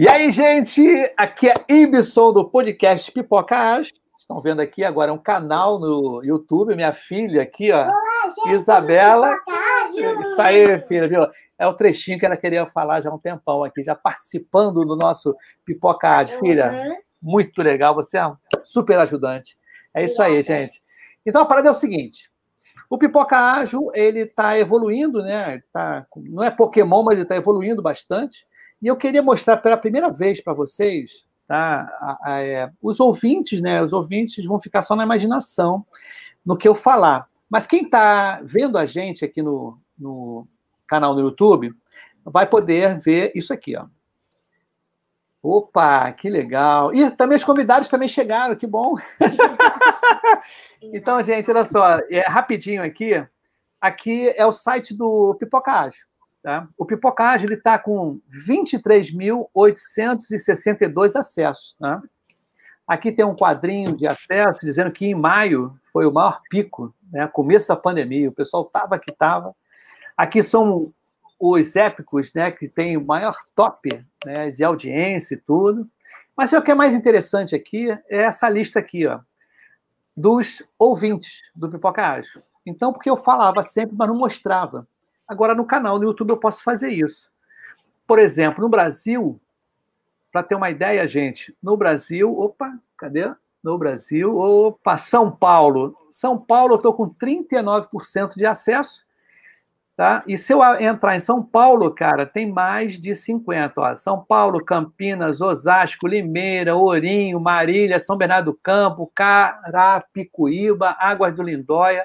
E aí, gente, aqui é Ibson do podcast Pipoca Ágil. Estão vendo aqui agora um canal no YouTube, minha filha aqui, ó, Olá, gente, Isabela. Isso aí, filha, viu? É o trechinho que ela queria falar já há um tempão aqui, já participando do nosso Pipoca Ágil. Filha, Uhum. muito legal, você é um super ajudante. É isso aí, gente. Então a parada é o seguinte: o Pipoca Ágil ele está evoluindo, né? Ele tá, não é Pokémon, mas ele está evoluindo bastante. E eu queria mostrar pela primeira vez para vocês, tá? A- a- é, os ouvintes, né? Os ouvintes vão ficar só na imaginação no que eu falar. Mas quem está vendo a gente aqui no, no canal no YouTube vai poder ver isso aqui, ó. Opa, que legal. E também os convidados também chegaram, que bom. Então, gente, olha só, é, rapidinho aqui. Aqui é o site do Pipocagem. Tá? O Pipocagem ele está com 23.862 acessos. Né? Aqui tem um quadrinho de acesso dizendo que em maio foi o maior pico, né? começo da pandemia. O pessoal estava que estava. Aqui são os épicos, né, que tem o maior top né, de audiência e tudo. Mas o que é mais interessante aqui é essa lista aqui, ó, dos ouvintes do Pipoca Ágil. Então, porque eu falava sempre, mas não mostrava. Agora, no canal, no YouTube, eu posso fazer isso. Por exemplo, no Brasil, para ter uma ideia, gente, no Brasil, opa, cadê? No Brasil, opa, São Paulo. São Paulo, eu estou com 39% de acesso. Tá? E se eu entrar em São Paulo, cara, tem mais de 50. Ó. São Paulo, Campinas, Osasco, Limeira, Ourinho, Marília, São Bernardo do Campo, Carapicuíba, Águas do Lindóia,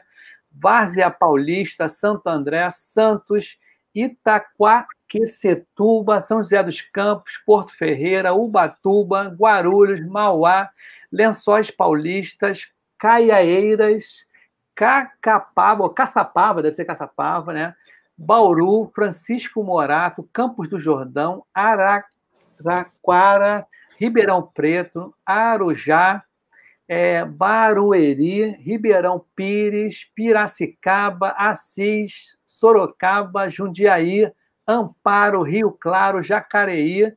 Várzea Paulista, Santo André, Santos, Itaquaquecetuba, São José dos Campos, Porto Ferreira, Ubatuba, Guarulhos, Mauá, Lençóis Paulistas, Caiaeiras, Cacapava, Caçapava, deve ser Caçapava, né? Bauru, Francisco Morato, Campos do Jordão, Araraquara, Ribeirão Preto, Arujá, é, Barueri, Ribeirão Pires, Piracicaba, Assis, Sorocaba, Jundiaí, Amparo, Rio Claro, Jacareí,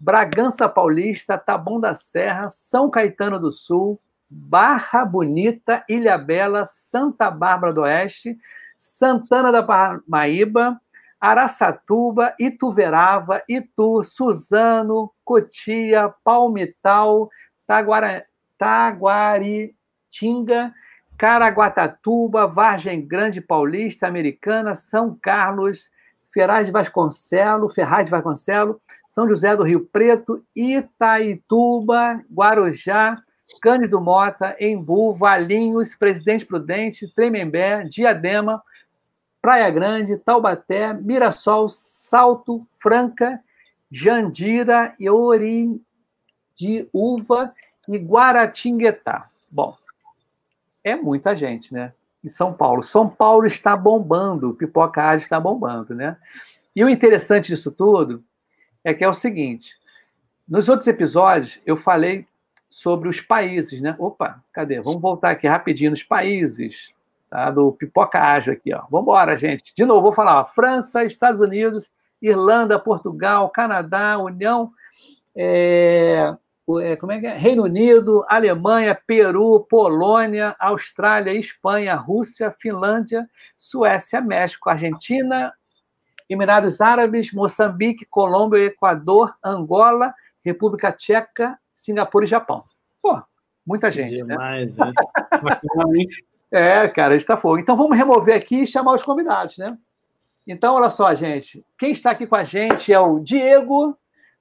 Bragança Paulista, Taboão da Serra, São Caetano do Sul, Barra Bonita, Ilha Bela, Santa Bárbara do Oeste, Santana da Parnaíba, Araçatuba, Ituverava, Itu, Suzano, Cotia, Palmital, Taguara, Taguaritinga, Caraguatatuba, Vargem Grande Paulista, Americana, São Carlos, Ferraz de Vasconcelo, Ferraz de Vasconcelo, São José do Rio Preto, Itaituba, Guarujá, Cândido Mota, Embu, Valinhos, Presidente Prudente, Tremembé, Diadema, Praia Grande, Taubaté, Mirassol, Salto, Franca, Jandira, Uva e Guaratinguetá. Bom, é muita gente, né? Em São Paulo. São Paulo está bombando, Pipoca Ágil está bombando, né? E o interessante disso tudo é que é o seguinte: nos outros episódios eu falei sobre os países, né? Opa, cadê? Vamos voltar aqui rapidinho nos países, tá? Do Pipoca Ágil aqui, ó. Vamos embora, gente. De novo, vou falar, ó. França, Estados Unidos, Irlanda, Portugal, Canadá, União, é, como é que é? Reino Unido, Alemanha, Peru, Polônia, Austrália, Espanha, Rússia, Finlândia, Suécia, México, Argentina, Emirados Árabes, Moçambique, Colômbia, Equador, Angola, República Tcheca, Singapura e Japão. Pô, muita gente, né? Demais, né? É, cara, está fogo. Então vamos remover aqui e chamar os convidados, né? Então, olha só, gente. Quem está aqui com a gente é o Diego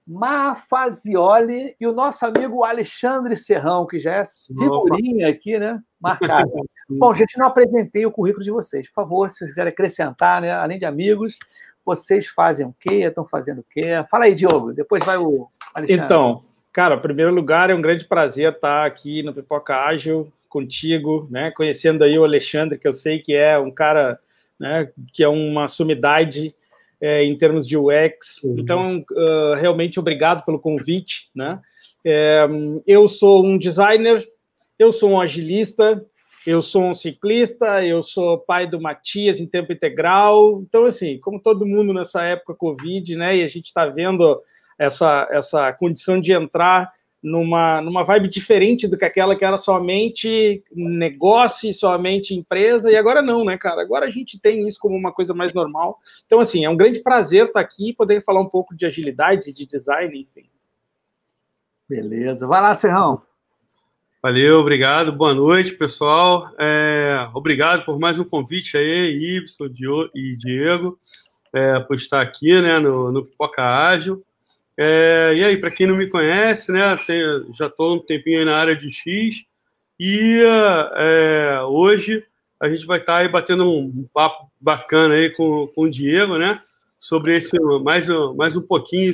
Mafazioli e o nosso amigo Alexandre Serrão, que já é figurinha aqui, né? Marcado. Bom, gente, não apresentei o currículo de vocês. Por favor, se vocês quiserem acrescentar, né? Além de amigos, vocês fazem o quê? Estão fazendo o quê? Fala aí, Diogo. Depois vai o Alexandre. Então, cara, em primeiro lugar, é um grande prazer estar aqui no Pipoca Ágil contigo, né? Conhecendo aí o Alexandre, que eu sei que é um cara, né? Que é uma sumidade é, em termos de UX. Uhum. Então, uh, realmente obrigado pelo convite, né? É, eu sou um designer, eu sou um agilista, eu sou um ciclista, eu sou pai do Matias em tempo integral. Então, assim, como todo mundo nessa época Covid, né? E a gente está vendo essa, essa condição de entrar numa, numa vibe diferente do que aquela que era somente negócio e somente empresa, e agora não, né, cara? Agora a gente tem isso como uma coisa mais normal. Então, assim, é um grande prazer estar aqui e poder falar um pouco de agilidade, de design, enfim. Beleza. Vai lá, Serrão. Valeu, obrigado. Boa noite, pessoal. É, obrigado por mais um convite aí, Ibson e Diego, é, por estar aqui né, no, no Pipoca Ágil. É, e aí, para quem não me conhece, né, já estou um tempinho na área de X e é, hoje a gente vai estar tá aí batendo um, um, papo bacana aí com, com o Diego, né, sobre esse mais, mais um pouquinho,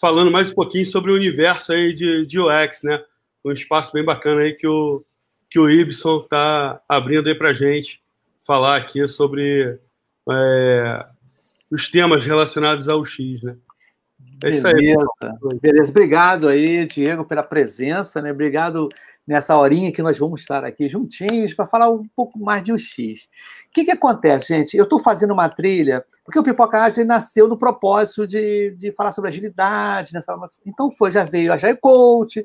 falando mais um pouquinho sobre o universo aí de, de UX, né, um espaço bem bacana aí que o que o Ibson está abrindo aí para gente falar aqui sobre é, os temas relacionados ao X, né. É isso aí. Beleza. Beleza. Obrigado aí, Diego, pela presença, né? Obrigado nessa horinha que nós vamos estar aqui juntinhos para falar um pouco mais de UX. O que, que acontece, gente? Eu estou fazendo uma trilha, porque o Pipoca Ágil nasceu no propósito de, de falar sobre agilidade, nessa, então foi, já veio a Jai Coach,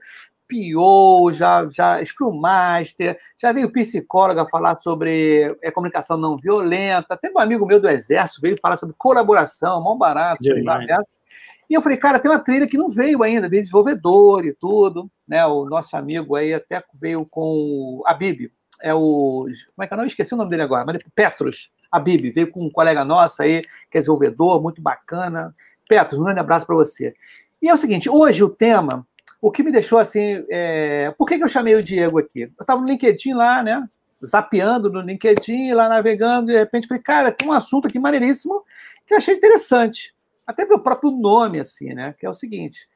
PO, já, já Scrum Master, já veio psicóloga falar sobre é, comunicação não violenta, até um amigo meu do Exército veio falar sobre colaboração, mão barato, e eu falei, cara, tem uma trilha que não veio ainda, veio desenvolvedor e tudo, né? O nosso amigo aí até veio com a Bibi, é o. Como é que eu não esqueci o nome dele agora, mas Petros, a veio com um colega nosso aí, que é desenvolvedor, muito bacana. Petros, um grande abraço para você. E é o seguinte, hoje o tema, o que me deixou assim. É... Por que, que eu chamei o Diego aqui? Eu estava no LinkedIn lá, né? Zapeando no LinkedIn, lá navegando, e de repente falei, cara, tem um assunto aqui maneiríssimo que eu achei interessante até pelo próprio nome, assim, né? Que é o seguinte: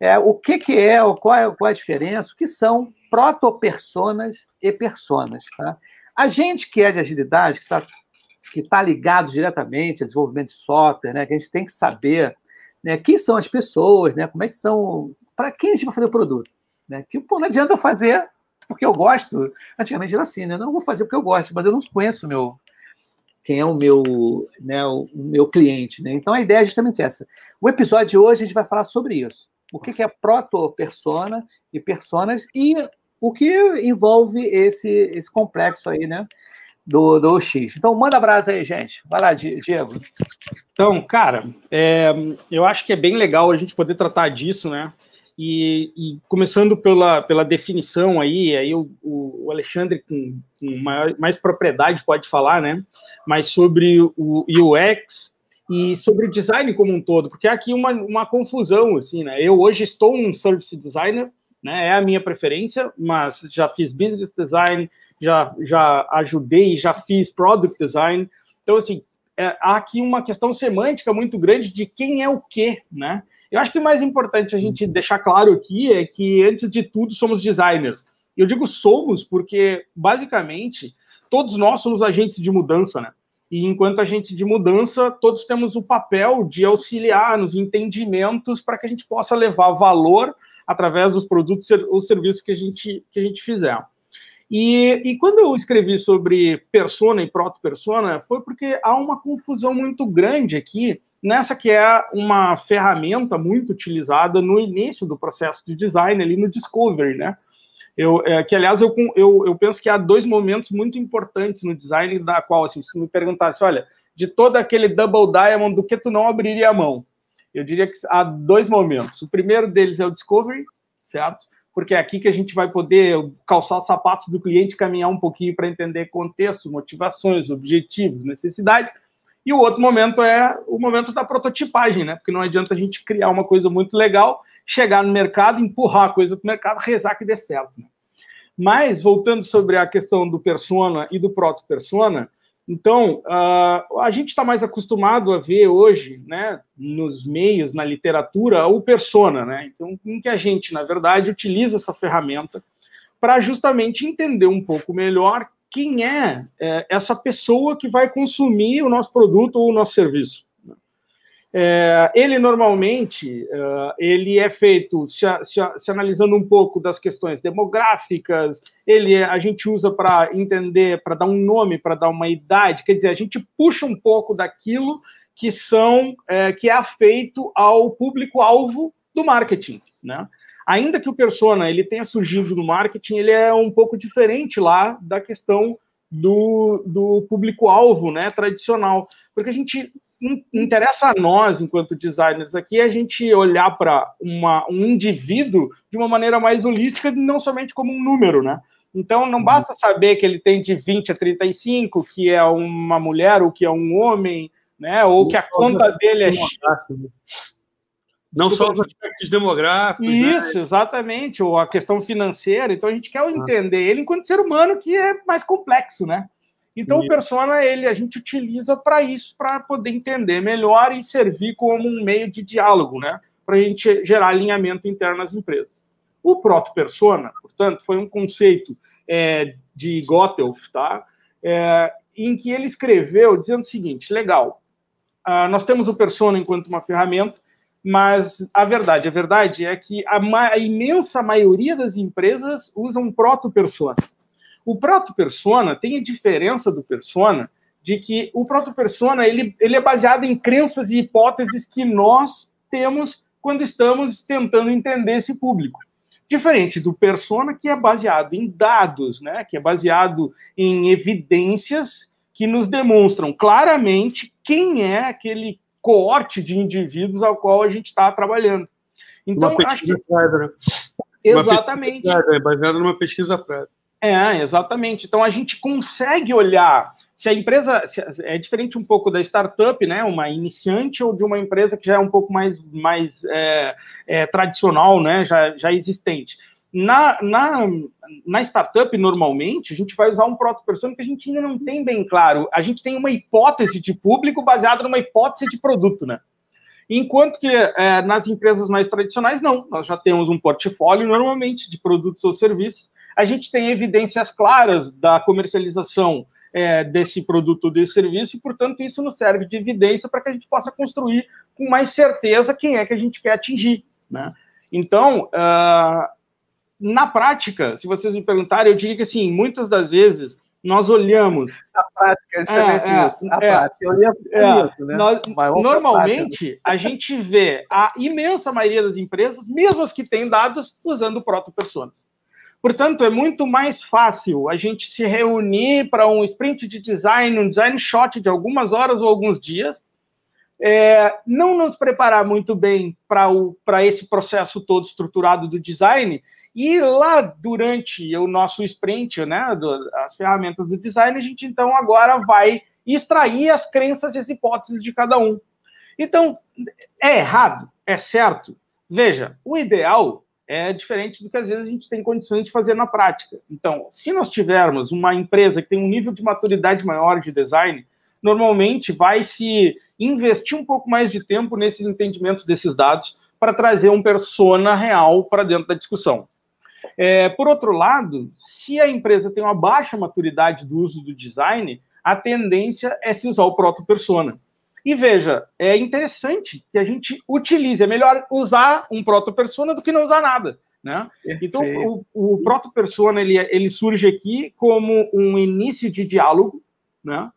é, o que, que é, qual, é, qual é a diferença, o que são protopersonas e personas. Tá? A gente que é de agilidade, que está que tá ligado diretamente a desenvolvimento de software, né? Que a gente tem que saber né, quem são as pessoas, né? Como é que são. Para quem a gente vai fazer o produto? Né? Que pô, não adianta fazer porque eu gosto. Antigamente era assim, né? Eu não vou fazer porque eu gosto, mas eu não conheço o meu, quem é o meu, né, o meu cliente. Né? Então a ideia é justamente essa. O episódio de hoje a gente vai falar sobre isso. O que é proto-persona e personas e o que envolve esse, esse complexo aí, né? Do, do X. Então, manda abraço aí, gente. Vai lá, Diego. Então, cara, é, eu acho que é bem legal a gente poder tratar disso, né? E, e, começando pela, pela definição aí, aí o, o Alexandre com, com maior, mais propriedade pode falar, né? Mas sobre o UX e sobre o design como um todo, porque há aqui uma, uma confusão, assim, né? Eu hoje estou um service designer, né? É a minha preferência, mas já fiz business design, já, já ajudei, já fiz product design. Então, assim, é, há aqui uma questão semântica muito grande de quem é o quê, né? Eu acho que o mais importante a gente deixar claro aqui é que, antes de tudo, somos designers. Eu digo somos porque, basicamente, todos nós somos agentes de mudança, né? E enquanto agente de mudança, todos temos o papel de auxiliar nos entendimentos para que a gente possa levar valor através dos produtos ou serviços que a gente, que a gente fizer. E, e quando eu escrevi sobre persona e proto-persona, foi porque há uma confusão muito grande aqui nessa que é uma ferramenta muito utilizada no início do processo de design, ali no Discovery, né? Eu, é, que, aliás, eu, eu, eu penso que há dois momentos muito importantes no design, da qual, assim, se me perguntasse, olha, de todo aquele double diamond, do que tu não abriria a mão? Eu diria que há dois momentos. O primeiro deles é o Discovery, certo? Porque é aqui que a gente vai poder calçar os sapatos do cliente, caminhar um pouquinho para entender contexto, motivações, objetivos, necessidades. E o outro momento é o momento da prototipagem, né? Porque não adianta a gente criar uma coisa muito legal, chegar no mercado, empurrar a coisa para o mercado, rezar que dê certo. Né? Mas, voltando sobre a questão do persona e do proto-persona, então, uh, a gente está mais acostumado a ver hoje, né, nos meios, na literatura, o persona, né? Então, em que a gente, na verdade, utiliza essa ferramenta para justamente entender um pouco melhor quem é, é, essa pessoa que vai consumir o nosso produto ou o nosso serviço. É, ele normalmente uh, ele é feito se, se, se, analisando um pouco das questões demográficas. Ele a gente usa para entender, para dar um nome, para dar uma idade. Quer dizer, a gente puxa um pouco daquilo que são é, que é afeito ao público-alvo do marketing, né? Ainda que o persona ele tenha surgido no marketing, ele é um pouco diferente lá da questão do, do público-alvo, né, tradicional, porque a gente interessa a nós, enquanto designers aqui, a gente olhar para um indivíduo de uma maneira mais holística, não somente como um número, né? Então, não uhum. basta saber que ele tem de 20 a 35, que é uma mulher ou que é um homem, né? Ou que a conta dele é X. Não só os aspectos demográficos. Né? Isso, né? exatamente, ou a questão financeira. Então, a gente quer ah. entender ele enquanto ser humano, que é mais complexo, né? Então, o persona, ele a gente utiliza para isso, para poder entender melhor e servir como um meio de diálogo, né? Para a gente gerar alinhamento interno nas empresas. O proto-persona, portanto, foi um conceito é, de Gotthelf, tá? É, em que ele escreveu dizendo o seguinte: legal, uh, nós temos o persona enquanto uma ferramenta, mas a verdade, a verdade é que a, ma a imensa maioria das empresas usam proto-persona. O proto-persona tem a diferença do persona de que o proto-persona ele, ele é baseado em crenças e hipóteses que nós temos quando estamos tentando entender esse público. Diferente do persona, que é baseado em dados, né? que é baseado em evidências que nos demonstram claramente quem é aquele coorte de indivíduos ao qual a gente está trabalhando. Então, acho que... Prévia. Exatamente. é baseado numa pesquisa prévia. É, exatamente. Então a gente consegue olhar se a empresa se é diferente um pouco da startup, né? Uma iniciante ou de uma empresa que já é um pouco mais, mais é, é, tradicional, né? Já, já existente. Na, na, na startup, normalmente, a gente vai usar um proto-persona que a gente ainda não tem bem claro. A gente tem uma hipótese de público baseada numa hipótese de produto, né? Enquanto que é, nas empresas mais tradicionais, não. Nós já temos um portfólio, normalmente, de produtos ou serviços, a gente tem evidências claras da comercialização é, desse produto ou desse serviço, e, portanto, isso nos serve de evidência para que a gente possa construir com mais certeza quem é que a gente quer atingir. Né? Então, uh, na prática, se vocês me perguntarem, eu diria que, assim, muitas das vezes, nós olhamos. A prática, é justamente é, isso. A é, prática. Eu é, isso, né? Nós, normalmente, a gente vê a imensa maioria das empresas, mesmo as que têm dados, usando proto-personas. Portanto, é muito mais fácil a gente se reunir para um sprint de design, um design shot de algumas horas ou alguns dias, é, não nos preparar muito bem para esse processo todo estruturado do design, e lá durante o nosso sprint, né, do, as ferramentas do design, a gente então agora vai extrair as crenças e as hipóteses de cada um. Então, é errado? É certo? Veja, o ideal é diferente do que às vezes a gente tem condições de fazer na prática. Então, se nós tivermos uma empresa que tem um nível de maturidade maior de design, normalmente vai se investir um pouco mais de tempo nesses entendimentos desses dados para trazer um persona real para dentro da discussão. É, por outro lado, se a empresa tem uma baixa maturidade do uso do design, a tendência é se usar o proto-persona. E veja, é interessante que a gente utilize. É melhor usar um proto-persona do que não usar nada. Né? Então, o, o proto-persona ele, ele surge aqui como um início de diálogo, né?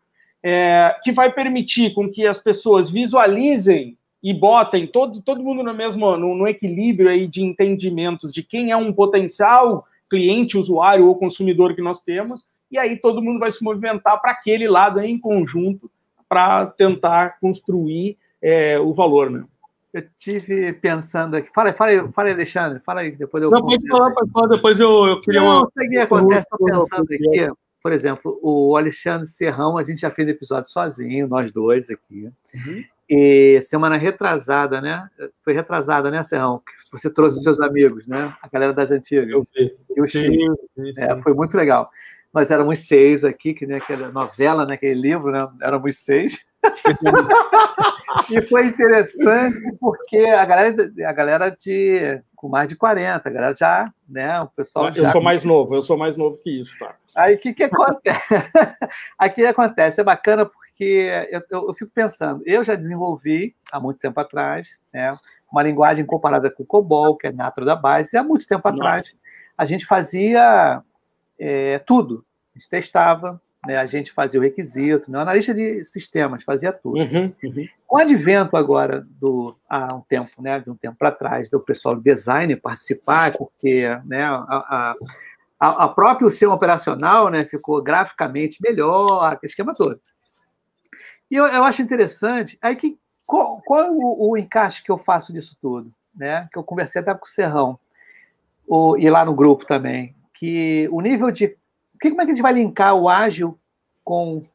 É, que vai permitir com que as pessoas visualizem e botem todo, todo mundo no mesmo no, no equilíbrio aí de entendimentos de quem é um potencial cliente, usuário ou consumidor que nós temos, e aí todo mundo vai se movimentar para aquele lado em conjunto para tentar construir é, o valor, né? Eu tive pensando aqui. Fala, fala, fala Alexandre, fala aí, depois eu. Não, pode falar, pode falar, depois eu, eu queria Não, uma. Não, o que acontece, estou pensando aqui. Por exemplo, o Alexandre Serrão, a gente já fez episódio sozinho, nós dois aqui. Uhum. E semana retrasada, né? Foi retrasada, né, Serrão? Que você trouxe seus amigos, né? A galera das antigas. Eu vi. E o Chico. É, foi muito legal nós éramos seis aqui, que nem aquela novela, naquele né, livro, né? Éramos seis. e foi interessante porque a galera, a galera de com mais de 40, a galera já, né? O pessoal eu já... sou mais novo, eu sou mais novo que isso, tá? Aí o que, que acontece? Aqui acontece, é bacana porque eu, eu, eu, fico pensando, eu já desenvolvi há muito tempo atrás, né? Uma linguagem comparada com o COBOL, que é Natro da Base, e há muito tempo Nossa. atrás a gente fazia é, tudo. A gente testava, né? A gente fazia o requisito, né? o analista de sistemas fazia tudo. Uhum, uhum. Com o advento agora do há um tempo, né, de um tempo para trás, do pessoal do design participar, porque, né, a, a, a próprio sistema operacional, né, ficou graficamente melhor, aquele esquema todo. E eu, eu acho interessante, aí que qual, qual é o, o, encaixe que eu faço disso tudo, né? Que eu conversei até com o Serrão o, e lá no grupo também, que o nível de que, como é que a gente vai linkar o ágil com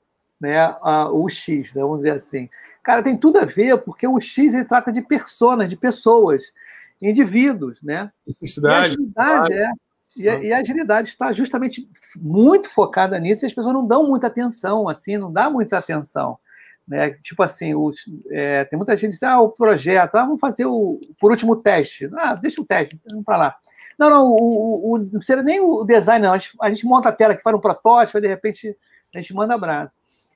né, a, o X, né, vamos dizer assim? Cara, tem tudo a ver, porque o X ele trata de personas, de pessoas, indivíduos, né? E a agilidade, é, e, a, e a agilidade está justamente muito focada nisso e as pessoas não dão muita atenção, assim, não dá muita atenção. Né? Tipo assim, o, é, tem muita gente que diz, ah, o projeto, ah, vamos fazer o, por último, teste. Ah, deixa o teste, vamos para lá. Não, não, o, o, não precisa nem o design, não. A gente, a gente monta a tela que faz um protótipo, e de repente a gente manda abraço.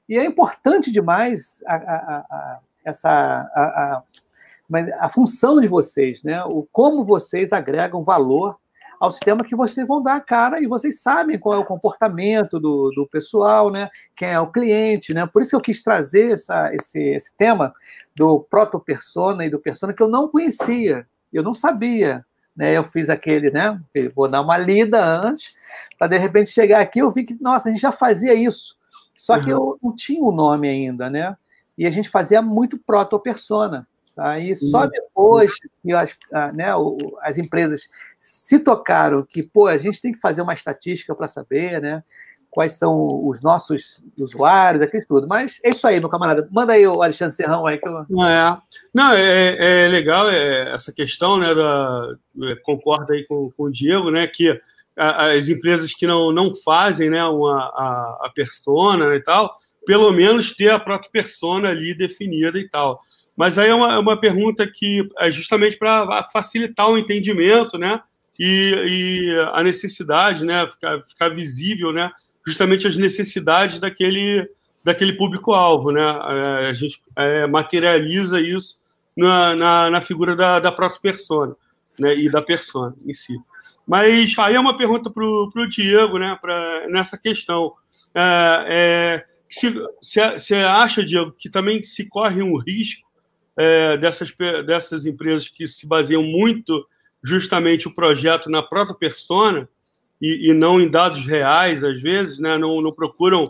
E é importante demais a, a, a, essa a, a, função de vocês, né? O como vocês agregam valor ao sistema que vocês vão dar a cara e vocês sabem qual é o comportamento do, do pessoal, né? Quem é o cliente, né? Por isso que eu quis trazer essa, esse, esse tema do proto-persona e do persona que eu não conhecia, eu não sabia. Né, eu fiz aquele, né? Vou dar uma lida antes, para de repente chegar aqui eu vi que, nossa, a gente já fazia isso. Só uhum. que eu não tinha o nome ainda, né? E a gente fazia muito proto-persona. Tá? E só uhum. depois que as, né, as empresas se tocaram que, pô, a gente tem que fazer uma estatística para saber, né? Quais são os nossos usuários, aquilo tudo. Mas é isso aí, meu camarada. Manda aí o Alexandre Serrão aí. Que eu... Não, é, não é, é legal é, essa questão, né? Da, é, concordo aí com, com o Diego, né? Que as empresas que não, não fazem né, uma, a, a persona e tal, pelo menos ter a própria persona ali definida e tal. Mas aí é uma, é uma pergunta que é justamente para facilitar o entendimento, né? E, e, a necessidade, né? Ficar, ficar visível, né? Justamente as necessidades daquele, daquele público-alvo, né? É, a gente é, materializa isso na, na, na, figura da, da própria persona, né? E da persona em si. Mas aí é uma pergunta para o Diego, né? Pra, nessa questão. É, é, você acha, Diego, que também se corre um risco é, dessas, dessas empresas que se baseiam muito justamente o projeto na própria persona e, e não em dados reais, às vezes, né? não, não procuram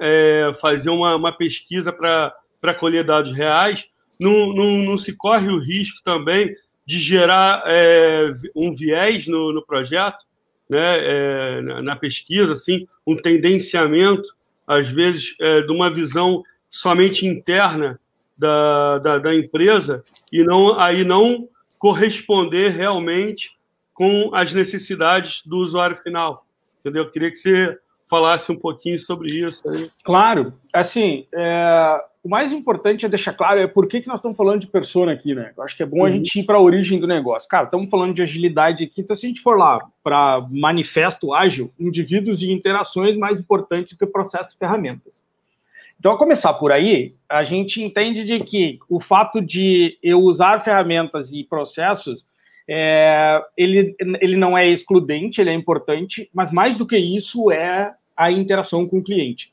é, fazer uma, uma pesquisa para colher dados reais, não, não, não, se corre o risco também de gerar é, um viés no, no projeto, né? É, na, na, pesquisa, assim, um tendenciamento, às vezes, é, de uma visão somente interna da, da, da empresa e não aí não corresponder realmente com as necessidades do usuário final. Entendeu? Eu queria que você falasse um pouquinho sobre isso. Aí. Claro, assim, é, o mais importante é deixar claro é por que, que nós estamos falando de persona aqui, né? Eu acho que é bom uhum. a gente ir para a origem do negócio. Cara, estamos falando de agilidade aqui, então se a gente for lá para manifesto ágil, indivíduos e interações mais importantes que processos e ferramentas. Então, a começar por aí, a gente entende de que o fato de eu usar ferramentas e processos, é, ele, ele não é excludente, ele é importante, mas mais do que isso é a interação com o cliente.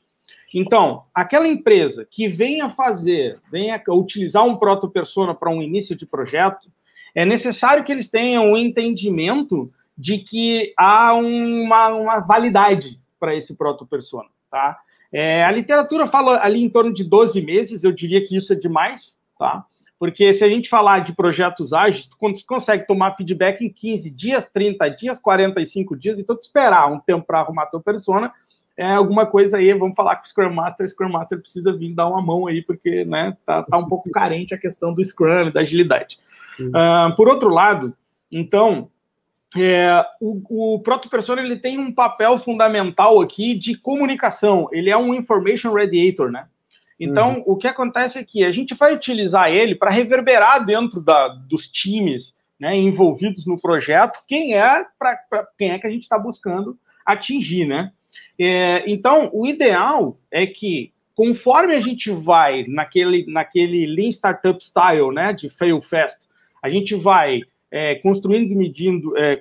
Então, aquela empresa que venha fazer, venha utilizar um proto-persona para um início de projeto, é necessário que eles tenham o um entendimento de que há uma, uma validade para esse proto-persona, tá? É, a literatura fala ali em torno de 12 meses, eu diria que isso é demais, tá? Porque se a gente falar de projetos ágeis, tu consegue tomar feedback em 15 dias, 30 dias, 45 dias, então tu esperar um tempo para arrumar tua persona, é alguma coisa aí, vamos falar com o Scrum Master, o Scrum Master precisa vir dar uma mão aí, porque né, tá, tá um pouco carente a questão do Scrum, da agilidade. Uh, por outro lado, então, é, o, o proto-persona ele tem um papel fundamental aqui de comunicação. Ele é um information radiator, né? Então, uhum. o que acontece é que a gente vai utilizar ele para reverberar dentro da, dos times né, envolvidos no projeto quem é para quem é que a gente está buscando atingir, né? É, então, o ideal é que conforme a gente vai naquele, naquele Lean Startup Style, né, de fail fast, a gente vai é, construindo e medindo, é,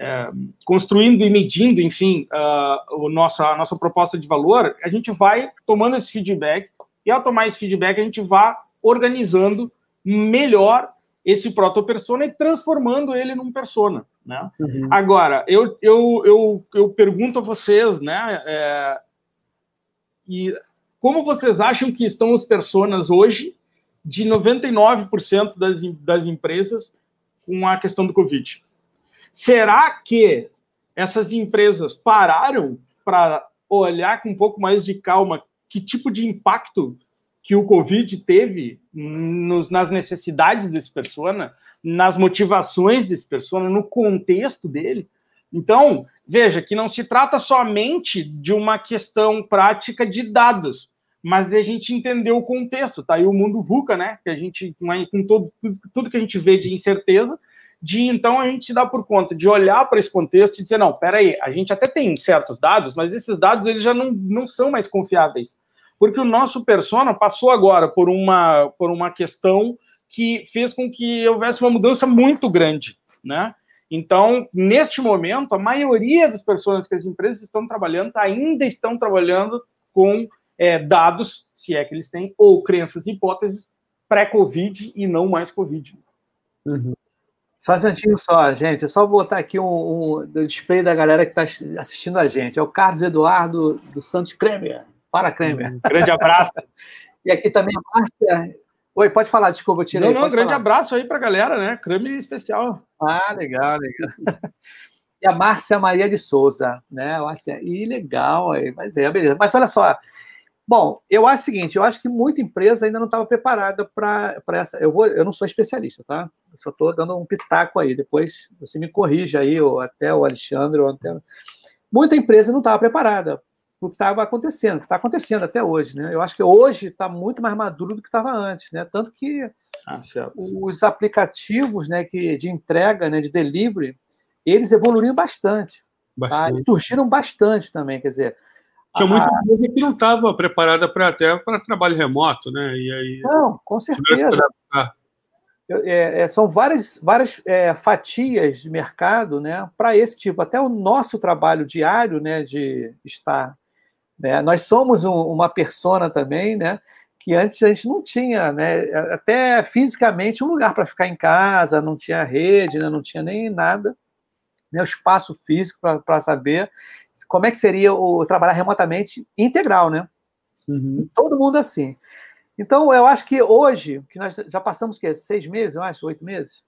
é, construindo e medindo, enfim, uh, o nosso, a nossa proposta de valor, a gente vai tomando esse feedback e ao tomar esse feedback a gente vai organizando melhor esse proto-persona e transformando ele num persona, né? Uhum. Agora, eu, eu, eu, eu pergunto a vocês, né, é, e como vocês acham que estão os personas hoje de 99% das, das empresas com a questão do Covid? Será que essas empresas pararam para olhar com um pouco mais de calma que tipo de impacto que o Covid teve nos, nas necessidades desse persona, nas motivações desse persona, no contexto dele? Então, veja que não se trata somente de uma questão prática de dados, mas a gente entender o contexto. Tá aí o mundo VUCA, né? Que a gente, com todo, tudo que a gente vê de incerteza, de então a gente se dá por conta de olhar para esse contexto e dizer, não, peraí, a gente até tem certos dados, mas esses dados eles já não, não são mais confiáveis. Porque o nosso persona passou agora por uma, por uma questão que fez com que houvesse uma mudança muito grande, né? Então, neste momento, a maioria das pessoas que as empresas estão trabalhando ainda estão trabalhando com é, dados, se é que eles têm, ou crenças e hipóteses pré-Covid e não mais Covid. Uhum. Só um instantinho só, gente. É só botar aqui um, um display da galera que está assistindo a gente. É o Carlos Eduardo do Santos Kremer. Para, Kremer. Um grande abraço. e aqui também a Márcia. Oi, pode falar, desculpa, eu tirei. Não, não, pode grande falar. abraço aí para a galera, né? Kremer especial. Ah, legal, legal. e a Márcia Maria de Souza, né? Eu acho que é e legal, mas é, beleza. Mas olha só, Bom, eu acho o seguinte, eu acho que muita empresa ainda não estava preparada para essa. Eu, vou, eu não sou especialista, tá? Eu só estou dando um pitaco aí. Depois você me corrige aí, ou até o Alexandre, ou até. Muita empresa não estava preparada para o que estava acontecendo, que está acontecendo até hoje, né? Eu acho que hoje está muito mais maduro do que estava antes, né? Tanto que ah, os aplicativos, né, que de entrega, né, de delivery, eles evoluíram bastante. bastante. Tá? E surgiram bastante também, quer dizer tinha muita ah. coisa que não estava preparada para até para trabalho remoto, né? E aí, não, com certeza. É, é, são várias, várias é, fatias de mercado né, para esse tipo. Até o nosso trabalho diário né, de estar. Né, nós somos um, uma persona também, né, que antes a gente não tinha, né, até fisicamente, um lugar para ficar em casa, não tinha rede, né, não tinha nem nada né, o espaço físico para saber como é que seria o trabalhar remotamente integral, né? Uhum. Todo mundo assim. Então, eu acho que hoje, que nós já passamos que seis meses, eu acho, oito meses.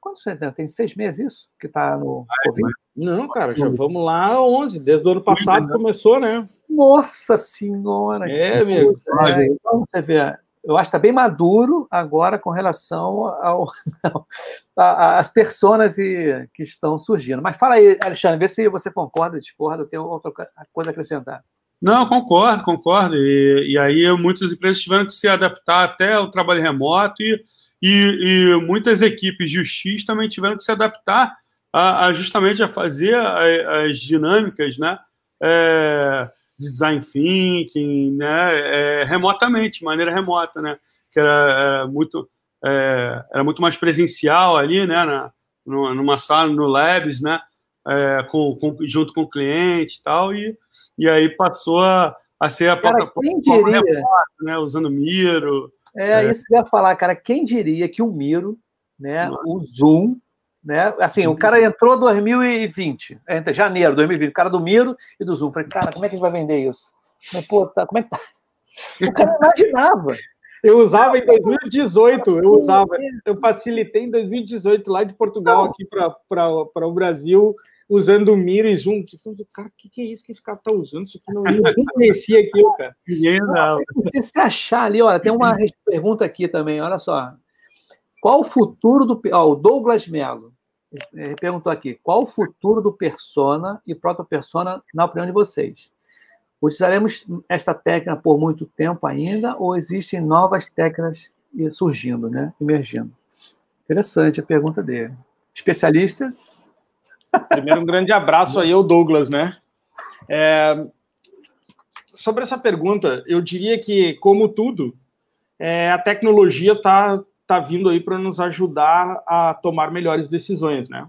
Quanto você tem? Tem seis meses isso que está no Covid? Não, cara, já vamos lá 11. Desde o ano passado começou, né? Nossa Senhora! É, amigo. É, então, você vê, eu acho que está bem maduro agora com relação ao, às personas e, que estão surgindo. Mas fala aí, Alexandre, vê se você concorda, discorda, tem outra coisa a acrescentar. Não, concordo, concordo. E, e aí muitas empresas tiveram que se adaptar até ao trabalho remoto e, e, e muitas equipes de UX também tiveram que se adaptar a, a justamente a fazer as dinâmicas, né? É, design thinking, né, é, remotamente, de maneira remota, né, que era, era muito é, era muito mais presencial ali, né, na, numa sala, no labs, né, é, com, com, junto com o cliente e tal, e, e aí passou a, a ser a cara, plataforma remota, né, usando Miro. É, é, isso que eu ia falar, cara, quem diria que o Miro, né, o Zoom, né? Assim, o cara entrou em 2020, é, janeiro de 2020, o cara do Miro e do Zoom. Falei, cara, como é que a gente vai vender isso? Falei, Pô, tá, como é que tá? O cara imaginava. Eu usava em 2018, eu usava, eu facilitei em 2018 lá de Portugal aqui para o Brasil, usando o Miro e Zoom. Cara, o que, que, é isso que esse cara tá usando? Isso aqui não, ninguém conhecia aquilo, cara. Ninguém não. Se você achar ali, olha, tem uma pergunta aqui também, olha só. Qual o futuro do. Ó, o Douglas Melo ele perguntou aqui: qual o futuro do persona e proto-persona na opinião de vocês? Utilizaremos esta técnica por muito tempo ainda ou existem novas técnicas surgindo, né? emergindo? Interessante a pergunta dele. Especialistas? Primeiro, um grande abraço aí ao Douglas, né? É... Sobre essa pergunta, eu diria que, como tudo, é, a tecnologia está tá vindo aí para nos ajudar a tomar melhores decisões, né?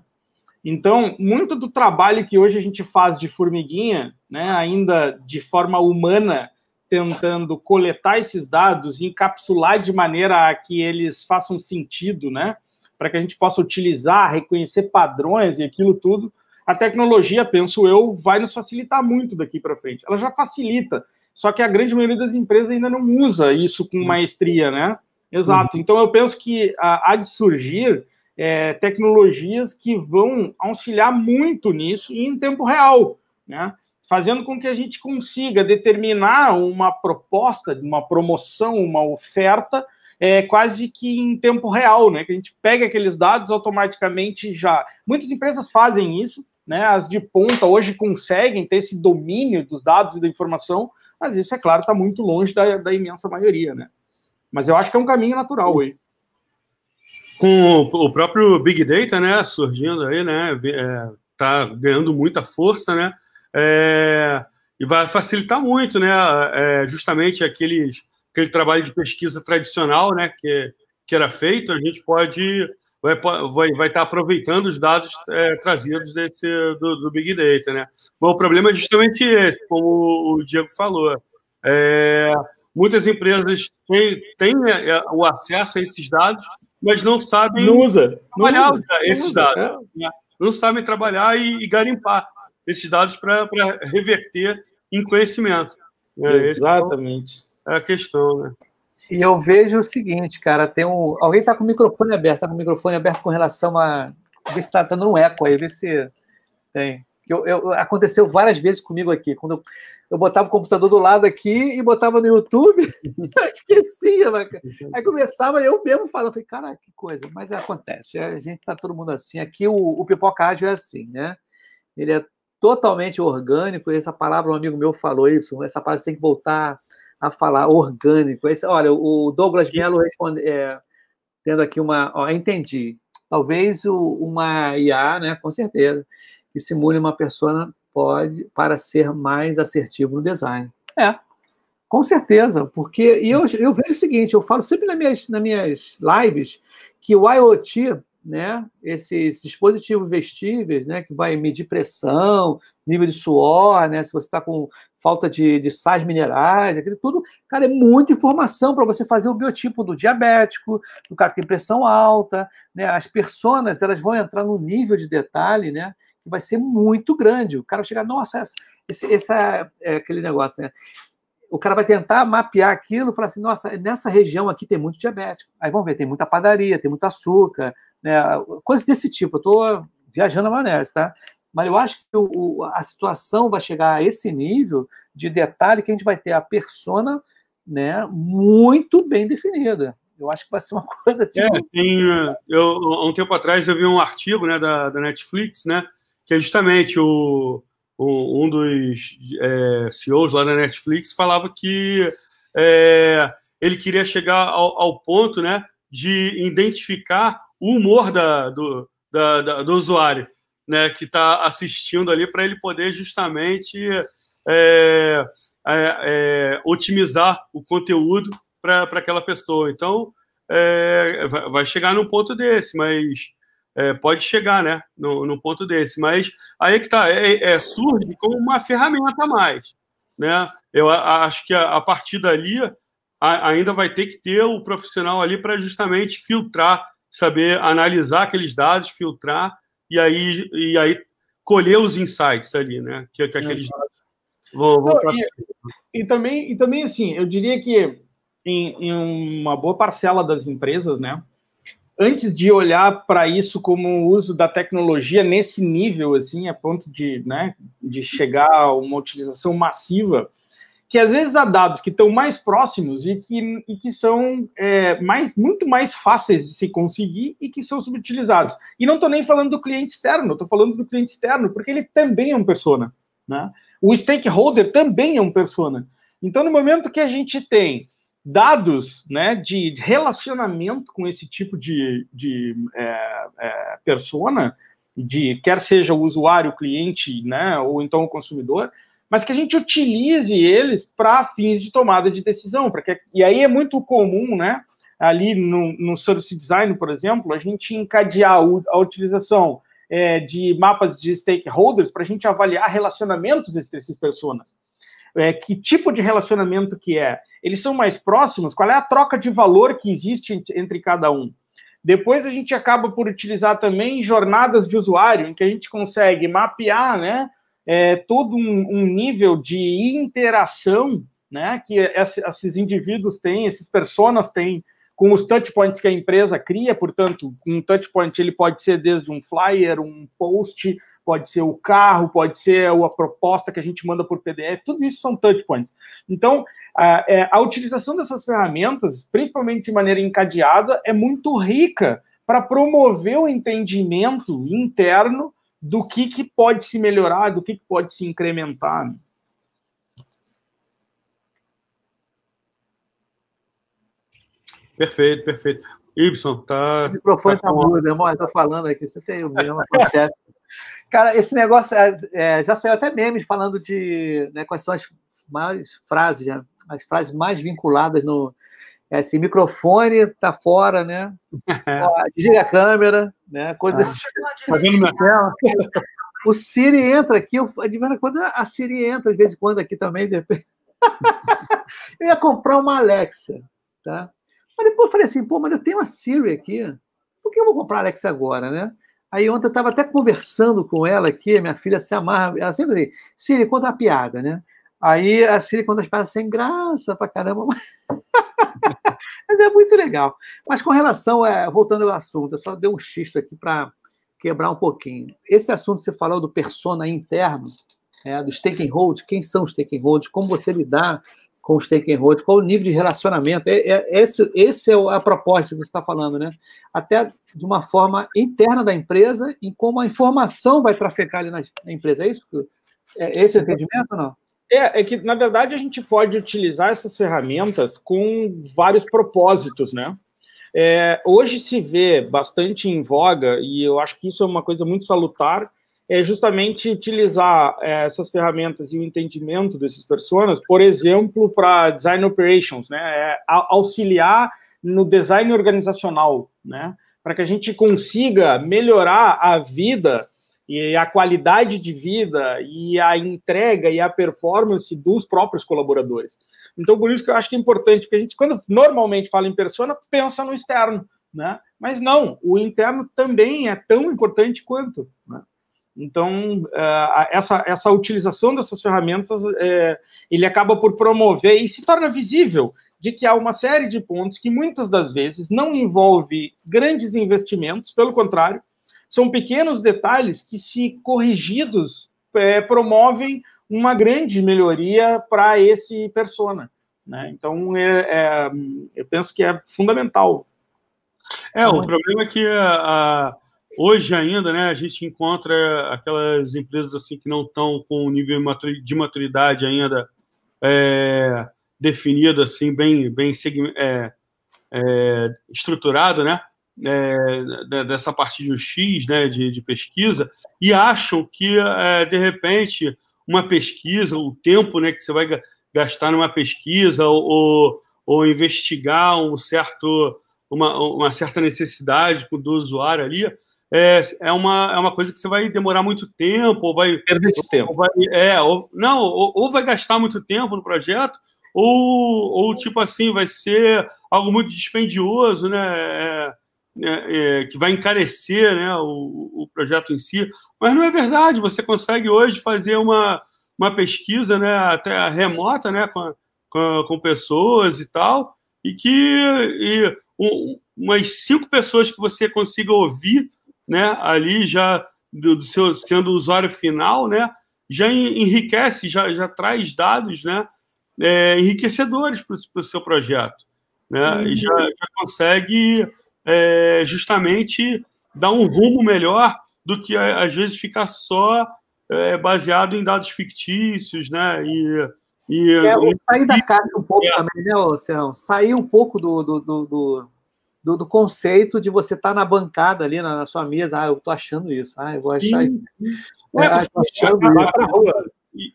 Então, muito do trabalho que hoje a gente faz de formiguinha, né, ainda de forma humana, tentando coletar esses dados e encapsular de maneira a que eles façam sentido, né, para que a gente possa utilizar, reconhecer padrões e aquilo tudo, a tecnologia, penso eu, vai nos facilitar muito daqui para frente. Ela já facilita, só que a grande maioria das empresas ainda não usa isso com maestria, né? Exato. Uhum. Então eu penso que há de surgir é, tecnologias que vão auxiliar muito nisso e em tempo real, né? Fazendo com que a gente consiga determinar uma proposta, uma promoção, uma oferta é, quase que em tempo real, né? Que a gente pega aqueles dados automaticamente já. Muitas empresas fazem isso, né? As de ponta hoje conseguem ter esse domínio dos dados e da informação, mas isso, é claro, está muito longe da, da imensa maioria, né? Mas eu acho que é um caminho natural aí. Com o próprio Big Data, né, surgindo aí, né, é, tá ganhando muita força, né, é, e vai facilitar muito, né, é, justamente aqueles, aquele trabalho de pesquisa tradicional, né, que, que era feito, a gente pode vai, vai, vai estar aproveitando os dados é, trazidos desse, do, do, Big Data, né. Bom, o problema é justamente esse, como o Diego falou, é, Muitas empresas têm, têm é, o acesso a esses dados, mas não sabem não usa, trabalhar não usa, esses não dados. É. Né? Não sabem trabalhar e, e garimpar esses dados para reverter em conhecimento. Né? Exatamente. É a questão, né? E eu vejo o seguinte, cara, tem um. Alguém está com o microfone aberto, está com o microfone aberto com relação a. Vê se está dando um eco aí, vê se tem. Eu, eu, aconteceu várias vezes comigo aqui. Quando eu, eu, botava o computador do lado aqui e botava no YouTube, esquecia, mas, aí começava eu mesmo falando, falei, cara, que coisa, mas acontece, a gente está todo mundo assim. Aqui o, o Pipoca Ágil é assim, né? Ele é totalmente orgânico, essa palavra um amigo meu falou isso, essa palavra você tem que voltar a falar orgânico. Esse, olha, o Douglas Melo responde, é, tendo aqui uma, ó, entendi. Talvez o, uma IA, né, com certeza que simule uma persona pode para ser mais assertivo no design. É, com certeza, porque e eu, eu vejo o seguinte, eu falo sempre nas minhas, nas minhas lives que o IoT, né, esses dispositivos vestíveis, né, que vai medir pressão, nível de suor, né, se você está com falta de, de sais minerais, aquilo tudo, cara, é muita informação para você fazer o biotipo do diabético, do cara que tem pressão alta, né, as personas, elas vão entrar no nível de detalhe, né, que vai ser muito grande. O cara vai chegar, nossa, essa, esse, essa, é aquele negócio, né? O cara vai tentar mapear aquilo e falar assim, nossa, nessa região aqui tem muito diabético. Aí vamos ver, tem muita padaria, tem muito açúcar, né? coisas desse tipo. Eu estou viajando a maneira, tá? Mas eu acho que o, a situação vai chegar a esse nível de detalhe que a gente vai ter a persona né, muito bem definida. Eu acho que vai ser uma coisa tipo. É, tem, eu, há um tempo atrás eu vi um artigo né, da, da Netflix, né? Que é justamente o, um, um dos é, CEOs lá da Netflix falava que é, ele queria chegar ao, ao, ponto né, de identificar o humor da, do, da, da, do usuário né, que está assistindo ali para ele poder justamente é, é, é otimizar o conteúdo para aquela pessoa. Então, é, vai chegar num ponto desse, mas é, pode chegar, né, no, no, ponto desse. Mas aí é que tá, é, é, surge como uma ferramenta a mais, né? Eu acho que a, a partir dali a, ainda vai ter que ter o profissional ali para justamente filtrar, saber analisar aqueles dados, filtrar e aí e aí colher os insights ali, né? Que, que aqueles dados vão, vão e, e, também e também assim, eu diria que em, em uma boa parcela das empresas, né? Antes de olhar para isso como o uso da tecnologia nesse nível, assim, a ponto de, né, de chegar a uma utilização massiva, que às vezes há dados que estão mais próximos e que, e que são é, mais, muito mais fáceis de se conseguir e que são subutilizados. E não estou nem falando do cliente externo, estou falando do cliente externo, porque ele também é um persona. Né? O stakeholder também é um persona. Então, no momento que a gente tem dados né, de relacionamento com esse tipo de, de é, é, persona, de quer seja o usuário, o cliente, né, ou então o consumidor, mas que a gente utilize eles para fins de tomada de decisão. Porque, e aí é muito comum, né, ali no, no service design, por exemplo, a gente encadear a utilização é, de mapas de stakeholders para a gente avaliar relacionamentos entre essas pessoas. É, que tipo de relacionamento que é? Eles são mais próximos? Qual é a troca de valor que existe entre cada um? Depois a gente acaba por utilizar também jornadas de usuário, em que a gente consegue mapear né, é, todo um, um nível de interação né, que esses indivíduos têm, esses personas têm com os touchpoints que a empresa cria, portanto, um touchpoint ele pode ser desde um flyer, um post, pode ser o carro, pode ser a proposta que a gente manda por PDF, tudo isso são touchpoints. Então, a, é, a utilização dessas ferramentas, principalmente de maneira encadeada, é muito rica para promover o entendimento interno do que, que pode se melhorar, do que, que pode se incrementar. Perfeito, perfeito. Ibson, tá. O microfone tá, tá mudo, irmão. Eu tô falando aqui, você tem o mesmo acontece. Cara, esse negócio é, é, já saiu até memes falando de né, quais são as mais frases, né, as frases mais vinculadas no. É, esse microfone tá fora, né? Desliga a câmera, né? Coisas. Ah, tá vendo minha tela? O Siri entra aqui, eu, em quando a Siri entra, de vez em quando aqui também. De eu ia comprar uma Alexa, tá? Mas depois eu falei assim, pô, mas eu tenho uma Siri aqui, por que eu vou comprar a Alexa agora, né? Aí ontem eu estava até conversando com ela aqui, minha filha se amarra, ela sempre diz, Siri, conta uma piada, né? Aí a Siri conta as piadas sem graça pra caramba, mas é muito legal. Mas com relação, é, voltando ao assunto, eu só dei um xisto aqui para quebrar um pouquinho. Esse assunto que você falou do persona interno, é, do stakeholder, quem são os stakeholders, como você lidar com os stakeholders, qual o nível de relacionamento. É, é, esse, esse é a proposta que você está falando, né? Até de uma forma interna da empresa, em como a informação vai trafegar ali na, na empresa. É isso? É esse o entendimento ou não? É, é que, na verdade, a gente pode utilizar essas ferramentas com vários propósitos, né? É, hoje se vê bastante em voga, e eu acho que isso é uma coisa muito salutar, é justamente utilizar é, essas ferramentas e o entendimento desses personas, por exemplo, para design operations, né, é, auxiliar no design organizacional, né, para que a gente consiga melhorar a vida e a qualidade de vida e a entrega e a performance dos próprios colaboradores. Então, por isso que eu acho que é importante, porque a gente, quando normalmente fala em persona, pensa no externo, né? Mas não, o interno também é tão importante quanto. Né? Então, é, essa, essa utilização dessas ferramentas, é, ele acaba por promover e se torna visível de que há uma série de pontos que muitas das vezes não envolve grandes investimentos, pelo contrário, são pequenos detalhes que, se corrigidos, é, promovem uma grande melhoria para esse persona. Né? Então, é, é, eu penso que é fundamental. É, o problema é que a, Hoje ainda, né, a gente encontra aquelas empresas assim que não estão com o nível de maturidade ainda é, definido, assim, bem, bem é, é, estruturado, né, é, dessa parte do X, né, de, de pesquisa, e acham que, é, de repente, uma pesquisa, o tempo né, que você vai gastar numa pesquisa ou, ou, ou investigar um certo, uma, uma certa necessidade do usuário ali, é, é, uma, é uma coisa que você vai demorar muito tempo, ou vai. Perder tempo. Ou vai, é, ou, não, ou, ou, vai gastar muito tempo no projeto, ou, ou tipo assim, vai ser algo muito dispendioso, né? É, é, é, que vai encarecer né, o, o projeto em si. Mas não é verdade, você consegue hoje fazer uma, uma pesquisa né, até remota né, com, com, com pessoas e tal, e que e um, umas cinco pessoas que você consiga ouvir né, ali já do, do seu, sendo usuário final, né, já enriquece, já, já traz dados né, é, enriquecedores para o seu projeto. Né, uhum. E já, já consegue é, justamente dar um rumo melhor do que às vezes ficar só é, baseado em dados fictícios, né? E, e é, sair da caixa um pouco é. também, né, Luciano? Sair um pouco do, do, do, do, do, conceito de você estar tá na bancada ali na, na, sua mesa. Ah, eu tô achando isso. Ah, eu vou achar isso. É, ah, tô achando vai para rua.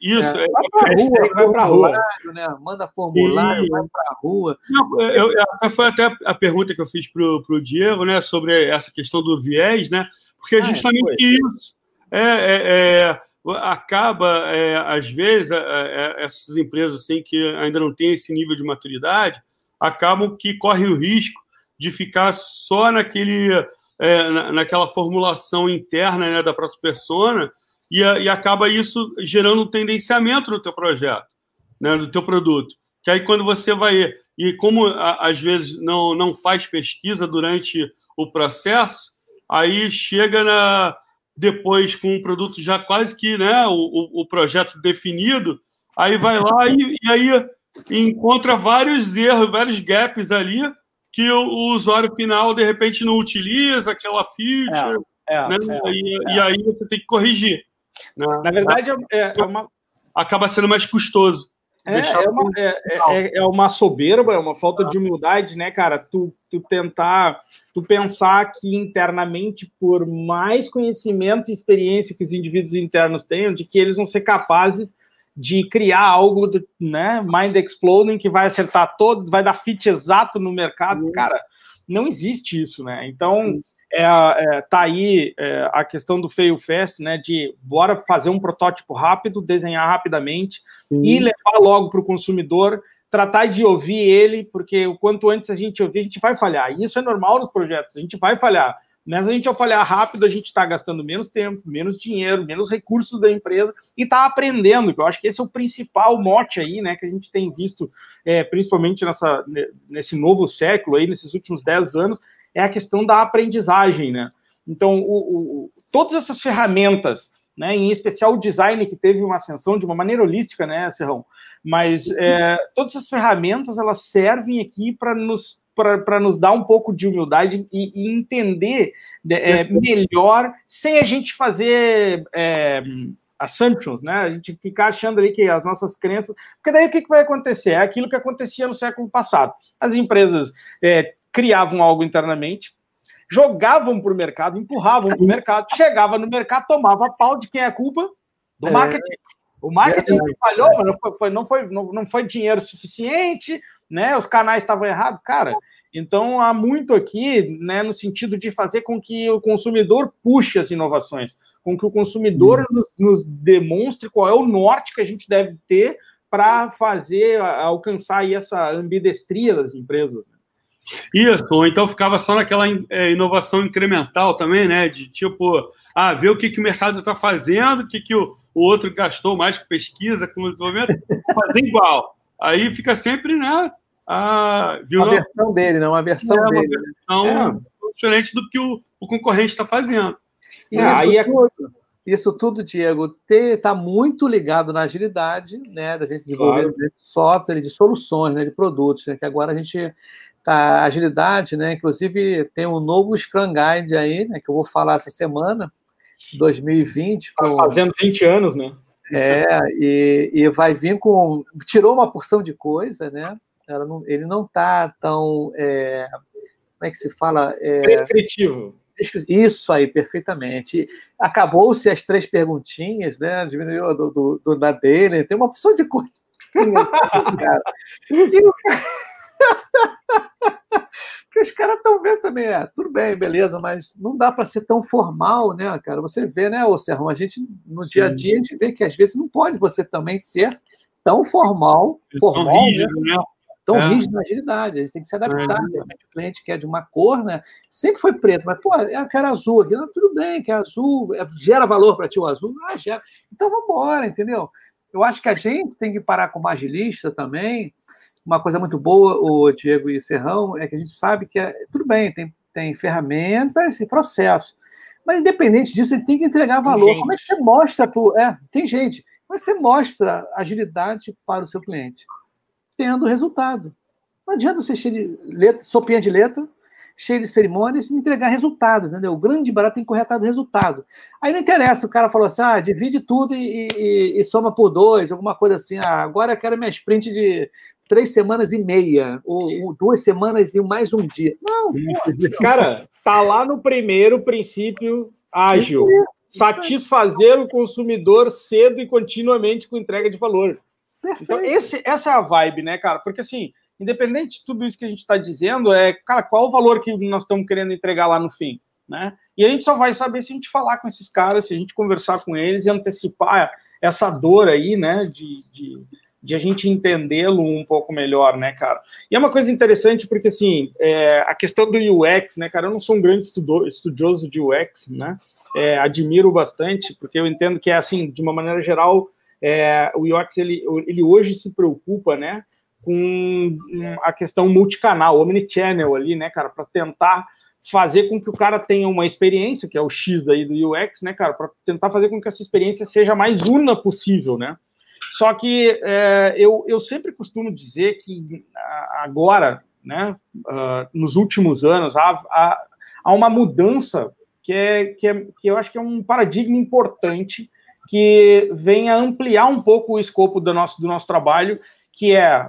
Isso, é, vai para rua, vai para rua. Né? Manda formulário, Sim. vai para rua. Não, eu, eu, foi até a pergunta que eu fiz para o Diego, né, sobre essa questão do viés, né? Porque é justamente ah, é, isso. É, é, é, acaba, é, às vezes, essas empresas assim, que ainda não têm esse nível de maturidade, acabam que correm o risco de ficar só naquele, naquela formulação interna né, da própria persona e, e acaba isso gerando um tendenciamento no teu projeto, né, do teu produto. Que aí quando você vai e como às vezes não, não faz pesquisa durante o processo, aí chega na, depois com um produto já quase que né, o, o projeto definido, aí vai lá e, e aí encontra vários erros, vários gaps ali que o, o, usuário final de repente não utiliza aquela feature, é, é, né? é, e, e, aí você tem que corrigir. Né? Na verdade, é, é uma... acaba sendo mais custoso. É, é, uma, é, é, é, uma soberba, é uma falta de humildade, né, cara? Tu, tu tentar, tu pensar que internamente, por mais conhecimento e experiência que os indivíduos internos tenham, de que eles vão ser capazes de criar algo, do, né, mind exploding, que vai acertar todo, vai dar fit exato no mercado. Uhum. Cara, não existe isso, né? Então, é, é, tá aí é, a questão do Fail Fast, né? De bora fazer um protótipo rápido, desenhar rapidamente Sim. e levar logo para o consumidor, tratar de ouvir ele, porque o quanto antes a gente ouvir, a gente vai falhar. E isso é normal nos projetos, a gente vai falhar. Mas a gente, ao falhar rápido, a gente está gastando menos tempo, menos dinheiro, menos recursos da empresa e está aprendendo, que eu acho que esse é o principal mote aí, né, que a gente tem visto, é, principalmente nessa, nesse novo século aí, nesses últimos 10 anos, é a questão da aprendizagem, né? Então, o, o, todas essas ferramentas, né, em especial o design, que teve uma ascensão de uma maneira holística, né, Serrão? Mas é, todas essas ferramentas, elas servem aqui para nos para nos dar um pouco de humildade e, e entender é, melhor, sem a gente fazer é, assumptions, né? A gente ficar achando ali que as nossas crenças. Porque daí o que, que vai acontecer? É aquilo que acontecia no século passado. As empresas é, criavam algo internamente, jogavam para o mercado, empurravam para o mercado, chegava no mercado, tomava pau de quem é a culpa? Do é. marketing. O marketing falhou, não foi, não, foi, não, não foi dinheiro suficiente, né? Os canais estavam errados, cara. Então há muito aqui, né, no sentido de fazer com que o consumidor puxe as inovações, com que o consumidor hum. nos, nos demonstre qual é o norte que a gente deve ter para fazer alcançar aí essa ambidestria das empresas. Né? Isso, ou então ficava só naquela é, inovação incremental também, né? De tipo, ah, ver o que, que o mercado está fazendo, o que, que o, o outro gastou mais com pesquisa, com desenvolvimento, fazer igual. Aí fica sempre, né? A, viu? Uma versão dele, não, uma versão é, dele. Uma versão é. diferente do que o, o concorrente está fazendo. E é, aí é isso tudo, Diego, está muito ligado na agilidade, né? Da gente desenvolver claro. software, de soluções, né, de produtos, né? Que agora a gente a agilidade, né? Inclusive tem um novo Scrum Guide aí, né? Que eu vou falar essa semana, 2020. Tá com... fazendo 20 anos, né? É, e, e vai vir com. Tirou uma porção de coisa, né? Não, ele não está tão. É, como é que se fala? É, Prescritivo. Isso aí, perfeitamente. Acabou-se as três perguntinhas, né? Diminuiu do, do, do da dele, tem uma opção de coisa. cara. E, que os caras estão vendo também, é, tudo bem, beleza, mas não dá para ser tão formal, né, cara? Você vê, né, ô Serrão, a gente, no Sim. dia a dia, a gente vê que às vezes não pode você também ser tão formal, formal, tão rígido, né? né? Tão é. rígido na agilidade, a gente tem que se adaptar. É. O cliente quer de uma cor, né? Sempre foi preto, mas, pô, é a cara azul aqui, tudo bem, que é azul, gera valor para ti o azul, ah, gera. Então vamos embora, entendeu? Eu acho que a gente tem que parar como agilista também, uma coisa muito boa, o Diego e Serrão, é que a gente sabe que é, tudo bem, tem, tem ferramentas e processos. Mas, independente disso, ele tem que entregar valor. Como é que você mostra pro. É, tem gente. Como é que você mostra agilidade para o seu cliente? Tendo resultado. Não adianta você cheio de letra, sopinha de letra, cheio de cerimônias, e entregar resultado, entendeu? O grande barato tem que corretar do resultado. Aí não interessa, o cara falou assim, ah, divide tudo e, e, e soma por dois, alguma coisa assim, ah, agora eu quero minha sprint de três semanas e meia, ou, duas semanas e mais um dia. Não, cara, tá lá no primeiro princípio ágil. Satisfazer o consumidor cedo e continuamente com entrega de valor. Perfeito. Então, esse, essa é a vibe, né, cara? Porque assim, independente de tudo isso que a gente está dizendo, é, cara, qual o valor que nós estamos querendo entregar lá no fim, né? E a gente só vai saber se a gente falar com esses caras, se a gente conversar com eles e antecipar essa dor aí, né, de, de, de a gente entendê-lo um pouco melhor, né, cara? E é uma coisa interessante porque, assim, é, a questão do UX, né, cara, eu não sou um grande estudioso de UX, né, é, admiro bastante, porque eu entendo que é, assim, de uma maneira geral, é, o UX, ele, ele hoje se preocupa, né, com a questão multicanal, omnichannel ali, né, cara, para tentar fazer com que o cara tenha uma experiência, que é o X daí do UX, né, cara, para tentar fazer com que essa experiência seja mais una possível, né? Só que é, eu, eu sempre costumo dizer que agora, né, uh, nos últimos anos, há, há, há, uma mudança que, é, que, é, que eu acho que é um paradigma importante que vem a ampliar um pouco o escopo do nosso, do nosso trabalho que é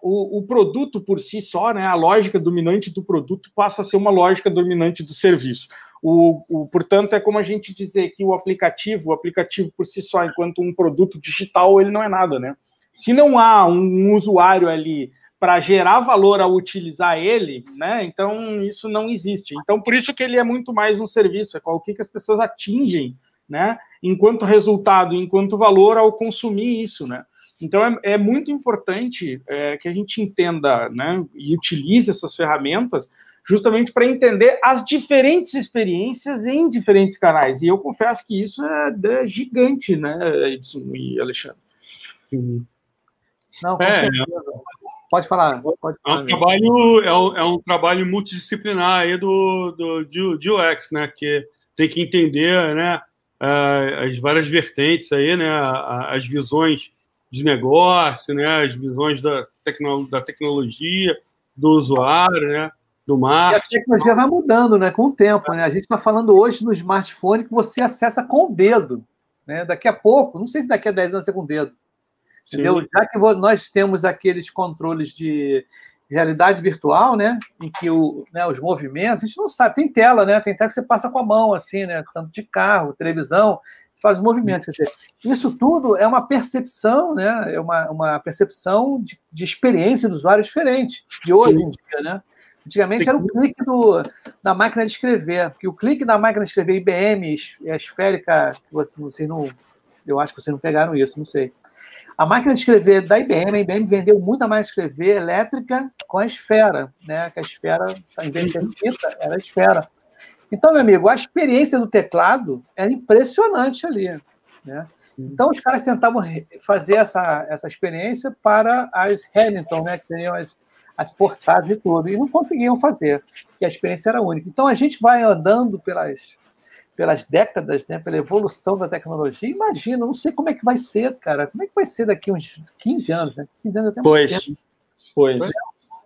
o, o, produto por si só, né, a lógica dominante do produto passa a ser uma lógica dominante do serviço. O, o, portanto, é como a gente dizer que o aplicativo, o aplicativo por si só, enquanto um produto digital, ele não é nada, né? Se não há um, usuário ali para gerar valor ao utilizar ele, né? Então isso não existe. Então por isso que ele é muito mais um serviço, é o que, que as pessoas atingem, né? Enquanto resultado, enquanto valor ao consumir isso, né? Então, é, é muito importante é, que a gente entenda né, e utilize essas ferramentas justamente para entender as diferentes experiências em diferentes canais. E eu confesso que isso é, é gigante, né, Edson e Alexandre? Sim. Não, é, pode falar. Pode falar. É, um trabalho, é, um, é um trabalho multidisciplinar aí do, do, de, de UX, né, que tem que entender né, as várias vertentes aí, né, as visões de negócio, né, as visões da, tecno, da tecnologia, do usuário, né, do. E a tecnologia vai mudando né, com o tempo. Né? A gente está falando hoje no smartphone que você acessa com o dedo. Né? Daqui a pouco, não sei se daqui a 10 anos é com o dedo. Entendeu? Já que nós temos aqueles controles de realidade virtual, né, em que o, né, os movimentos, a gente não sabe, tem tela, né, tem tela que você passa com a mão, assim, né, tanto de carro, televisão, faz movimentos. Quer dizer, isso tudo é uma percepção, né? É uma, uma percepção de, de experiência do usuário diferente de hoje em dia, né? Antigamente era o clique do, da máquina de escrever, porque o clique da máquina de escrever IBM, a esférica, vocês não, eu acho que vocês não pegaram isso, não sei. A máquina de escrever da IBM, a IBM vendeu muita mais escrever elétrica com a esfera, né? Que a esfera, em vez de ser fita, era a esfera. Então, meu amigo, a experiência do teclado era impressionante ali. Né? Então, os caras tentavam fazer essa, essa experiência para as Hamilton, né, que seriam as, as portadas e tudo, e não conseguiam fazer, porque a experiência era única. Então, a gente vai andando pelas, pelas décadas, né, pela evolução da tecnologia. Imagina, não sei como é que vai ser, cara. Como é que vai ser daqui uns 15 anos? Né? 15 anos até pois, pois.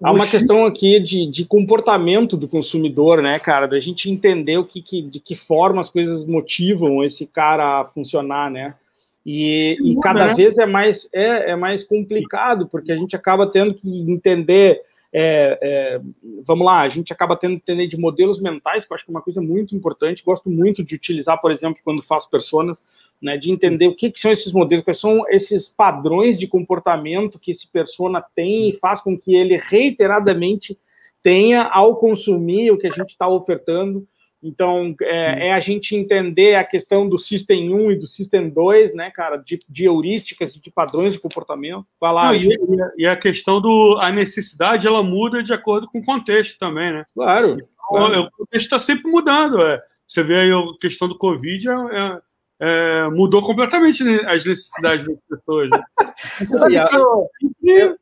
Há uma questão aqui de, de comportamento do consumidor, né, cara? Da gente entender o que, que, de que forma as coisas motivam esse cara a funcionar, né? E, e cada né? vez é mais, é, é mais complicado, porque a gente acaba tendo que entender. É, é, vamos lá, a gente acaba tendo que entender de modelos mentais, que eu acho que é uma coisa muito importante. Gosto muito de utilizar, por exemplo, quando faço personas, né, de entender o que, que, são esses modelos, quais são esses padrões de comportamento que esse persona tem e faz com que ele reiteradamente tenha ao consumir o que a gente está ofertando. Então, é, é, a gente entender a questão do System 1 e do System 2, né, cara, de, de heurísticas e de padrões de comportamento. Falar Não, e, e, a questão do a necessidade, ela muda de acordo com o contexto também, né? Claro. Então, claro. O contexto está sempre mudando. É. Você vê aí a questão do Covid, é, é é, mudou completamente as necessidades das pessoas. Né? Sabe que eu, eu,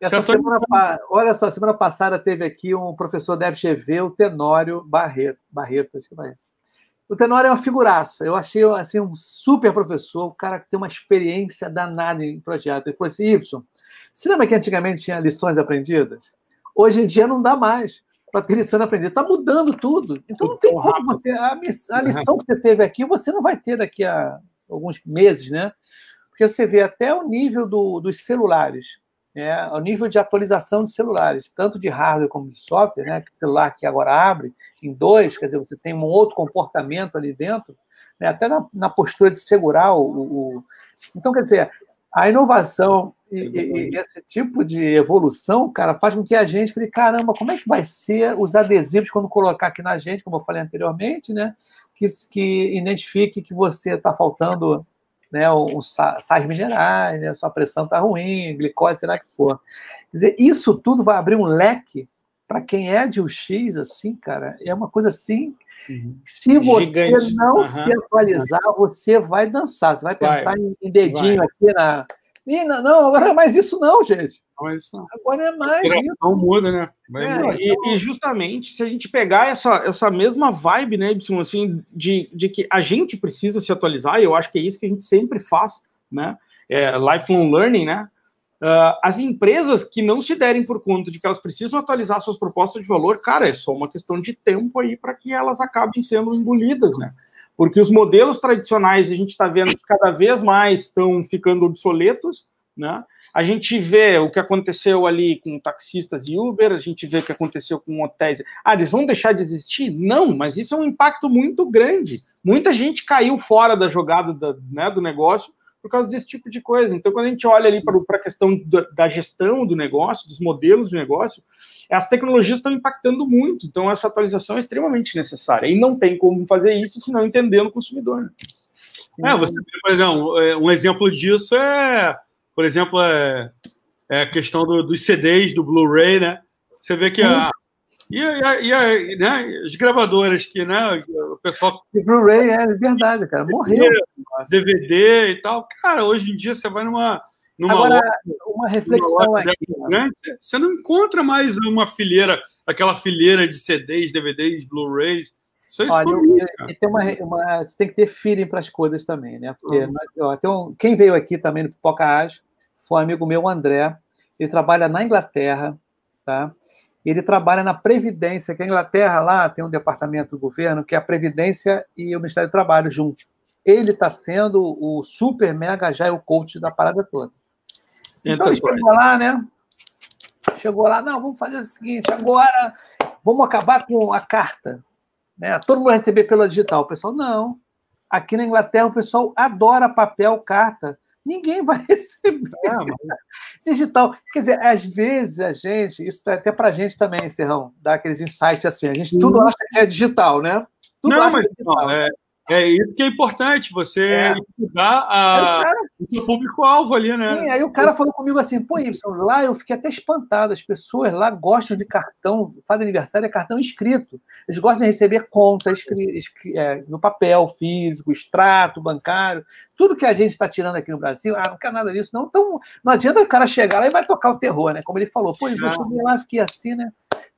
essa semana, olha só, semana passada teve aqui um professor da FGV, o Tenório Barreto. Barreto acho que vai. O Tenório é uma figuraça. Eu achei assim, um super professor, um cara que tem uma experiência danada em projeto. Ele falou assim: Y, você lembra que antigamente tinha lições aprendidas? Hoje em dia não dá mais para ter lição aprendida. Está mudando tudo. Então não tem como você. A, a lição que você teve aqui, você não vai ter daqui a alguns meses, né? Porque você vê até o nível do, dos celulares, né? o nível de atualização de celulares, tanto de hardware como de software, né? O celular que agora abre em dois, quer dizer, você tem um outro comportamento ali dentro, né? até na, na postura de segurar o, o. Então, quer dizer, A inovação e, e, esse tipo de evolução, cara, faz com que a gente fale, caramba, como é que vai ser os adesivos quando colocar aqui na gente, como eu falei anteriormente, né? Que, que identifique que você está faltando né, os sais minerais, né, sua pressão está ruim, glicose, será que for. Quer dizer, isso tudo vai abrir um leque para quem é de UX, assim, cara, é uma coisa assim. Uhum. Se você Gigante. não uhum. se atualizar, você vai dançar, você vai pensar vai. em dedinho vai. aqui na, Ih, não, não, agora é mais isso não, gente. Não é isso não. Agora é mais. Não muda, né? É, e, e, justamente, se a gente pegar essa, essa mesma vibe, né, Y, assim, de, de que a gente precisa se atualizar, e eu acho que é isso que a gente sempre faz, né? É, lifelong learning, né? Uh, as empresas que não se derem por conta de que elas precisam atualizar suas propostas de valor, cara, é só uma questão de tempo aí para que elas acabem sendo engolidas, né? Porque os modelos tradicionais a gente está vendo que cada vez mais estão ficando obsoletos, né? A gente vê o que aconteceu ali com taxistas e Uber, a gente vê o que aconteceu com hotéis. Ah, eles vão deixar de existir? Não, mas isso é um impacto muito grande. Muita gente caiu fora da jogada da, né, do negócio por causa desse tipo de coisa. Então, quando a gente olha ali para a questão da, da, gestão do negócio, dos modelos de negócio, as tecnologias estão impactando muito. Então, essa atualização é extremamente necessária. E não tem como fazer isso se não entendendo o consumidor. Né? É, você, por exemplo, é, um exemplo disso é, por exemplo, é, é a questão do, dos CDs, do Blu-ray, né? Você vê que a, e, e a, né, as gravadoras que, né, o pessoal... Blu-ray, é verdade, cara, morreu. DVD e tal. Cara, hoje em dia você vai numa... numa Agora, loja, uma reflexão aqui. Grande, você não encontra mais uma fileira, aquela fileira de CDs, DVDs, Blu-rays. Isso é Olha, e tem uma, uma, você tem que ter feeling para as coisas também, né? Porque uhum. ó, um, quem veio aqui também no Pipoca Ágil foi um amigo meu, o André. Ele trabalha na Inglaterra, tá? Ele trabalha na Previdência, que a Inglaterra lá tem um departamento do governo que é a Previdência e o Ministério do Trabalho junto. Ele está sendo o super mega já o coach da parada toda. Então ele chegou lá, né? Chegou lá, não, vamos fazer o seguinte, agora vamos acabar com a carta. Né? Todo mundo vai receber pela digital. O pessoal, não. Aqui na Inglaterra o pessoal adora papel, carta ninguém vai receber mas... digital. Quer dizer, às vezes a gente, isso é até para a gente também, Serrão, dá aqueles insights assim, a gente tudo acha que é digital, né? Tudo não, mas, é digital. Não, é, é isso que é importante, você é. estudar a, o público-alvo ali, né? Sim, aí o cara falou comigo assim, pô, Y, lá eu fiquei até espantado, as pessoas lá gostam de cartão, faz aniversário é cartão escrito. Eles gostam de receber conta é, no papel físico, extrato bancário, tudo que a gente está tirando aqui no Brasil, ah, não quer nada disso, não. Então, não adianta o cara chegar lá e vai tocar o terror, né? Como ele falou, pô, eu cheguei lá, fiquei assim, né?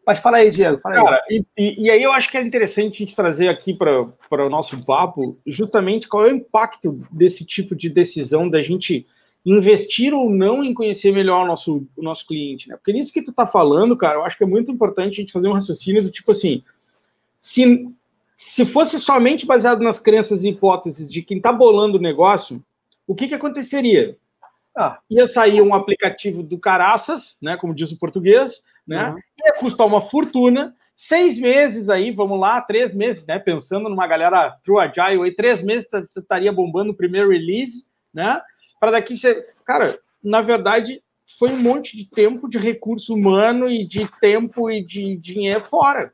Mas fala aí, Diego. Fala aí. Cara, e, e, aí eu acho que é interessante a gente trazer aqui para o nosso papo justamente qual é o impacto desse tipo de decisão da gente investir ou não em conhecer melhor o nosso, o nosso cliente, né? Porque nisso que tu está falando, cara, eu acho que é muito importante a gente fazer um raciocínio do tipo assim, se, se fosse somente baseado nas crenças e hipóteses de quem está bolando o negócio, o que, que aconteceria? Ah, ia sair um aplicativo do caraças, né, como diz o português, né? Uhum. Ia custar uma fortuna. Seis meses aí, vamos lá, três meses, né? Pensando numa galera True Agile aí, três meses você estaria bombando o primeiro release, né? Para daqui você. Cara, na verdade, foi um monte de tempo, de recurso humano e de tempo e de dinheiro fora.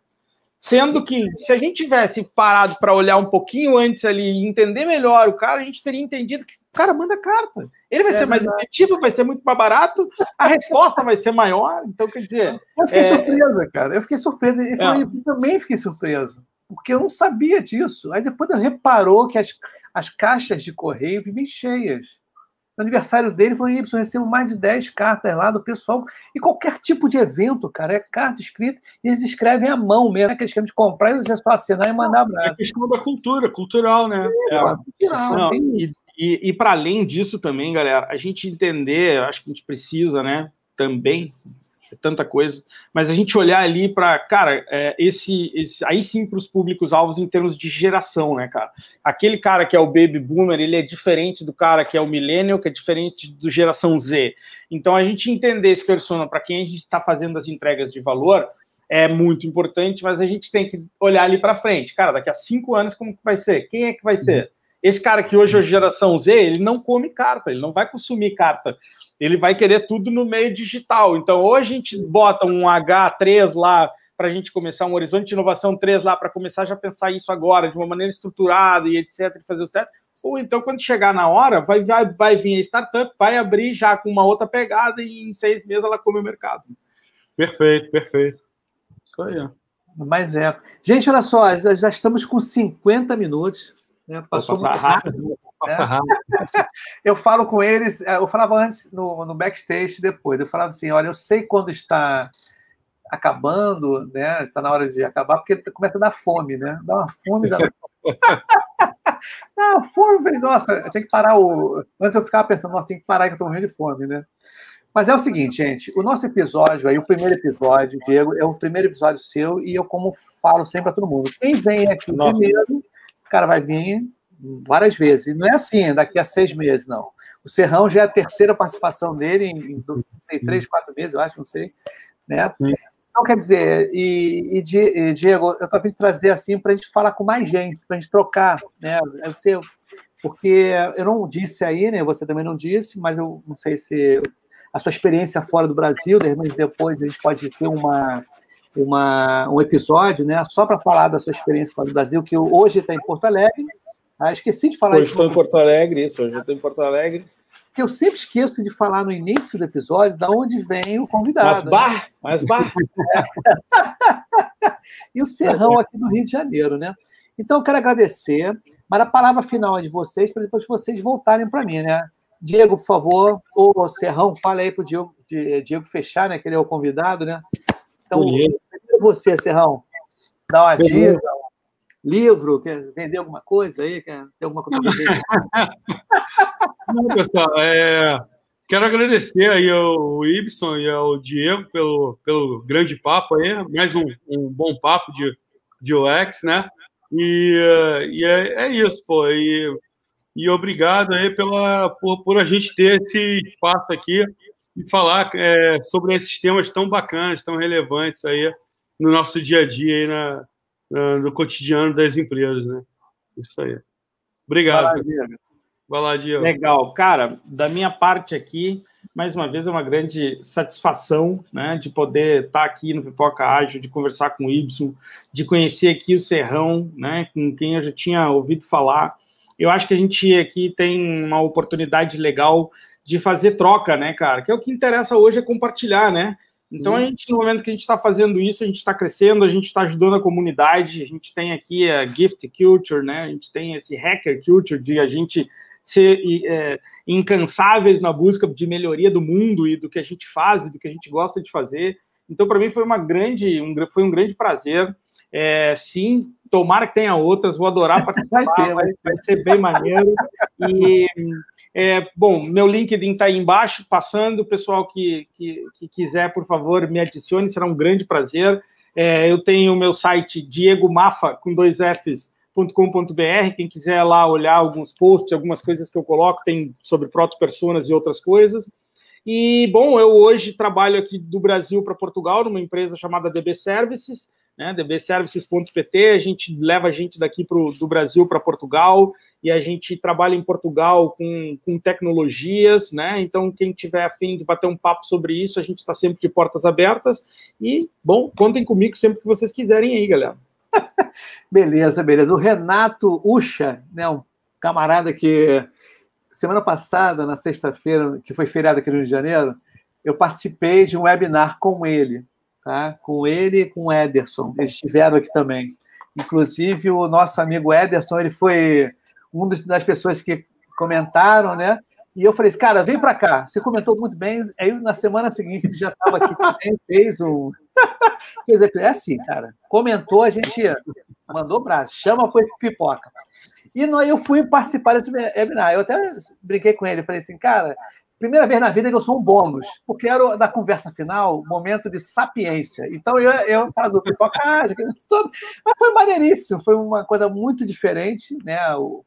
Sendo que, se a gente tivesse parado para olhar um pouquinho antes ali e entender melhor o cara, a gente teria entendido que o cara manda carta. Ele vai é ser mais efetivo, vai ser muito mais barato, a resposta vai ser maior. Então, quer dizer. Eu fiquei é... surpresa, cara. Eu fiquei surpresa. E é. eu também fiquei surpreso, porque eu não sabia disso. Aí depois eu reparou que as, as caixas de correio vivem cheias no aniversário dele, falou, Y, recebo mais de 10 cartas lá do pessoal. E qualquer tipo de evento, cara, é carta escrita, e eles escrevem à mão mesmo, né? que eles querem comprar e você só assinar e mandar abraço. É questão da cultura, cultural, né? É, é. cultural. Não, e, e, e para além disso também, galera, a gente entender, acho que a gente precisa, né, também, é tanta coisa, mas a gente olhar ali para, cara, é, esse, esse, aí sim para os públicos-alvos em termos de geração, né, cara? Aquele cara que é o baby boomer, ele é diferente do cara que é o millennial, que é diferente do geração Z. Então, a gente entender esse persona para quem a gente está fazendo as entregas de valor é muito importante, mas a gente tem que olhar ali para frente. Cara, daqui a cinco anos, como que vai ser? Quem é que vai ser? Esse cara que hoje é a geração Z, ele não come carta, ele não vai consumir carta. Ele vai querer tudo no meio digital. Então, ou a gente bota um H3 lá para a gente começar um horizonte de inovação 3 lá para começar já a pensar isso agora de uma maneira estruturada e etc, e fazer os testes. Ou então, quando chegar na hora, vai, vai, vai vir a startup, vai abrir já com uma outra pegada e em seis meses ela come o mercado. Perfeito, perfeito. Isso aí. Mas é. Gente, olha só, já estamos com 50 minutos. Né? Passou muito rápido. Né? eu falo com eles, é, eu falava antes no, no backstage depois, eu falava assim: olha, eu sei quando está acabando, né? Está na hora de acabar, porque começa a dar fome, né? Dá uma fome. Dá... ah, fome, falei, nossa, eu tenho que parar o. Antes eu ficava pensando, nossa, tem que parar que eu estou morrendo de fome, né? Mas é o seguinte, gente, o nosso episódio aí, o primeiro episódio, Diego, é o primeiro episódio seu, e eu, como falo sempre para todo mundo, quem vem aqui nossa. primeiro, cara vai vir várias vezes. E não é assim, daqui a seis meses, não. O Serrão já é a terceira participação dele em, em sei, três, quatro meses, eu acho, não sei. Né? Então, quer dizer, e, e Diego, eu estou vindo trazer assim para a gente falar com mais gente, para a gente trocar, né? Eu porque eu não disse aí, né? Você também não disse, mas eu não sei se a sua experiência fora do Brasil, de repente depois a gente pode ter uma, uma, um episódio, né? Só para falar da sua experiência fora do Brasil, que hoje está em Porto Alegre. Ah, esqueci de falar hoje isso. Hoje estou em Porto Alegre, isso, hoje estou em Porto Alegre que eu sempre esqueço de falar no início do episódio da onde vem o convidado. Mas bar, né? mas bar. e o Serrão aqui do Rio de Janeiro, né? Então, eu quero agradecer, mas a palavra final é de vocês, para depois vocês voltarem para mim, né? Diego, por favor, ou Serrão, fala aí para o Diego, Diego fechar, né? Que ele é o convidado, né? Então, você, Serrão, dá uma dica, livro, quer vender alguma coisa aí? Quer ter alguma coisa Não, pessoal, é, quero agradecer aí ao Ibson e ao Diego pelo, pelo grande papo aí, mais um, um bom papo de, de UX, né? E, e é, é, isso, pô. E, e obrigado aí pela, por, por a gente ter esse espaço aqui e falar é, sobre esses temas tão bacanas, tão relevantes aí no nosso dia a dia aí na, na no cotidiano das empresas, né? Isso aí. Obrigado. Maravilha. Vai lá, Diego. Legal. Cara, da minha parte aqui, mais uma vez é uma grande satisfação né, de poder estar aqui no Pipoca Ágil, de conversar com o Ibson, de conhecer aqui o Serrão, né, com quem eu já tinha ouvido falar. Eu acho que a gente aqui tem uma oportunidade legal de fazer troca, né, cara? Que é o que interessa hoje é compartilhar, né? Então, a gente, no momento que a gente está fazendo isso, a gente está crescendo, a gente está ajudando a comunidade, a gente tem aqui a Gift Culture, né? A gente tem esse Hacker Culture de a gente ser é, incansáveis na busca de melhoria do mundo e do que a gente faz e do que a gente gosta de fazer. Então, para mim, foi uma grande, um, foi um grande prazer. É, sim, tomara que tenha outras, vou adorar participar, vai, vai, vai ser bem maneiro. E, é, bom, meu LinkedIn está aí embaixo, passando. O pessoal que, que, que, quiser, por favor, me adicione, será um grande prazer. É, eu tenho o meu site Diego Mafa, com dois Fs, .com.br, quem quiser lá olhar alguns posts, algumas coisas que eu coloco, tem sobre proto-personas e outras coisas. E, bom, eu hoje trabalho aqui do Brasil para Portugal, numa empresa chamada DB Services, né, dbservices.pt, a gente leva a gente daqui pro, do Brasil para Portugal, e a gente trabalha em Portugal com, com tecnologias, né? Então, quem tiver afim de bater um papo sobre isso, a gente está sempre de portas abertas. E, bom, contem comigo sempre que vocês quiserem aí, galera. beleza, beleza. O Renato Ucha, né, um camarada que semana passada, na sexta-feira, que foi feriado aqui no Rio de Janeiro, eu participei de um webinar com ele, tá? Com ele e com o Ederson. Eles estiveram aqui também. Inclusive, o nosso amigo Ederson, ele foi uma das pessoas que comentaram, né? E eu falei, cara, vem para cá. Você comentou muito bem. Aí na semana seguinte já estava aqui também, fez um. fez é assim, cara. Comentou, a gente mandou braço, chama para pipoca. E eu fui participar desse webinar. Eu até brinquei com ele, falei assim, cara, primeira vez na vida que eu sou um bônus, porque era da conversa final, momento de sapiência. Então eu, eu falo do pipocagem, mas foi maneiríssimo, foi uma coisa muito diferente, né?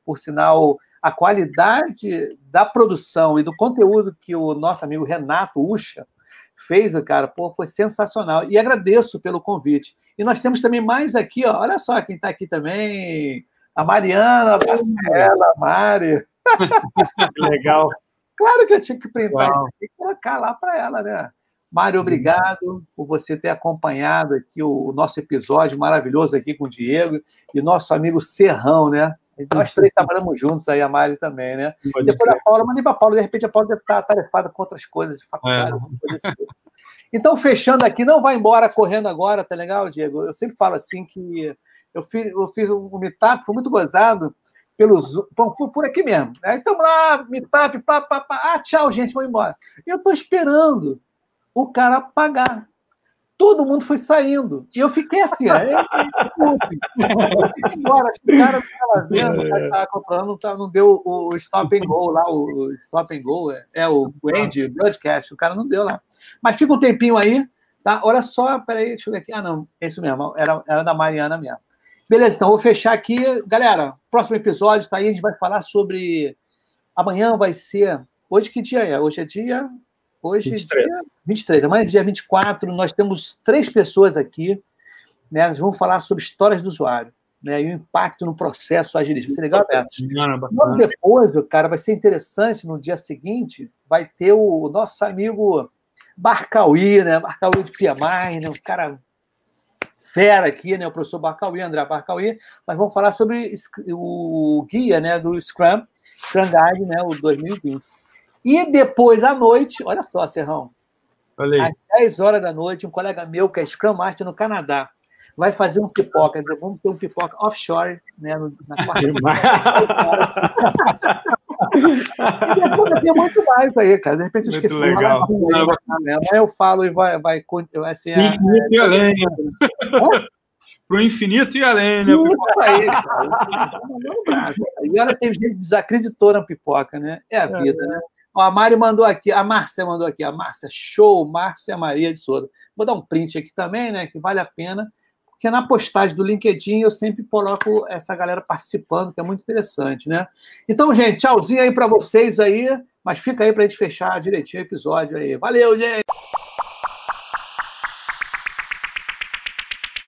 Por sinal, a qualidade da produção e do conteúdo que o nosso amigo Renato Ucha fez, cara, pô, foi sensacional. E agradeço pelo convite. E nós temos também mais aqui, ó, olha só quem está aqui também, A Mariana, a Marcela, a Mari. Legal. Claro que eu tinha que printar isso aqui e colocar lá para ela, né? Mário, uhum. obrigado por você ter acompanhado aqui o nosso episódio maravilhoso aqui com o Diego e nosso amigo Serrão, né? Nós três trabalhamos juntos aí, a Mari também, né? Pode Depois a Paula, mandei para a Paula, de repente a Paula deve estar atarefada com outras coisas de faculdade. É. Assim. Então, fechando aqui, não vai embora correndo agora, tá legal, Diego? Eu sempre falo assim que eu fiz, eu fiz um meetup, foi muito gozado, pelos. Por aqui mesmo. Aí estamos lá, meetup, pá, pá, pá. Ah, tchau, gente, vou embora. Eu estou esperando o cara pagar. Todo mundo foi saindo. E eu fiquei assim, ó. Eu, embora, o cara estava vendo, o cara estava comprando, não, não deu o stop and go lá, o stop and go, é, é o Andy, broadcast, o cara não deu lá. Mas fica um tempinho aí, tá? Olha só, peraí, deixa eu ver aqui. Ah, não, é isso mesmo, era, era da Mariana mesmo. Beleza, então vou fechar aqui. Galera, próximo episódio tá aí, a gente vai falar sobre. Amanhã vai ser. Hoje que dia é? Hoje é dia. Hoje 23. é dia 23. Amanhã é dia 24. Nós temos três pessoas aqui. Né? Nós vamos falar sobre histórias do usuário. Né, e o impacto no processo agilista. Vai ser legal, Beto? Logo depois, cara, vai ser interessante, no dia seguinte, vai ter o nosso amigo Barcauí, né? Barcauí de Piamar, né? Um cara fera aqui, né, o professor Barcauí, André Barcauí, mas vamos falar sobre o guia né, do Scrum, Scrum Guide, né, o 2020. E depois à noite, olha só, Serrão, Falei. às 10 horas da noite, um colega meu, que é Scrum Master no Canadá, vai fazer um pipoca, vamos ter um pipoca offshore, né, na quarta e tem muito mais aí, cara. De repente eu esqueci. Muito legal. Aí eu falo e vai, vai, vai ser. A, infinito e além. Para o infinito e além, né? Isso aí, cara. E olha, tem gente que desacreditou na pipoca, né? É a é. vida, né? Ó, a Mari mandou aqui, a Márcia mandou aqui, a Márcia, show, Márcia Maria de Souza. Vou dar um print aqui também, né? Que vale a pena porque na postagem do LinkedIn eu sempre coloco essa galera participando, que é muito interessante, né? Então, gente, tchauzinho aí para vocês aí, mas fica aí para a gente fechar direitinho o episódio aí. Valeu, gente!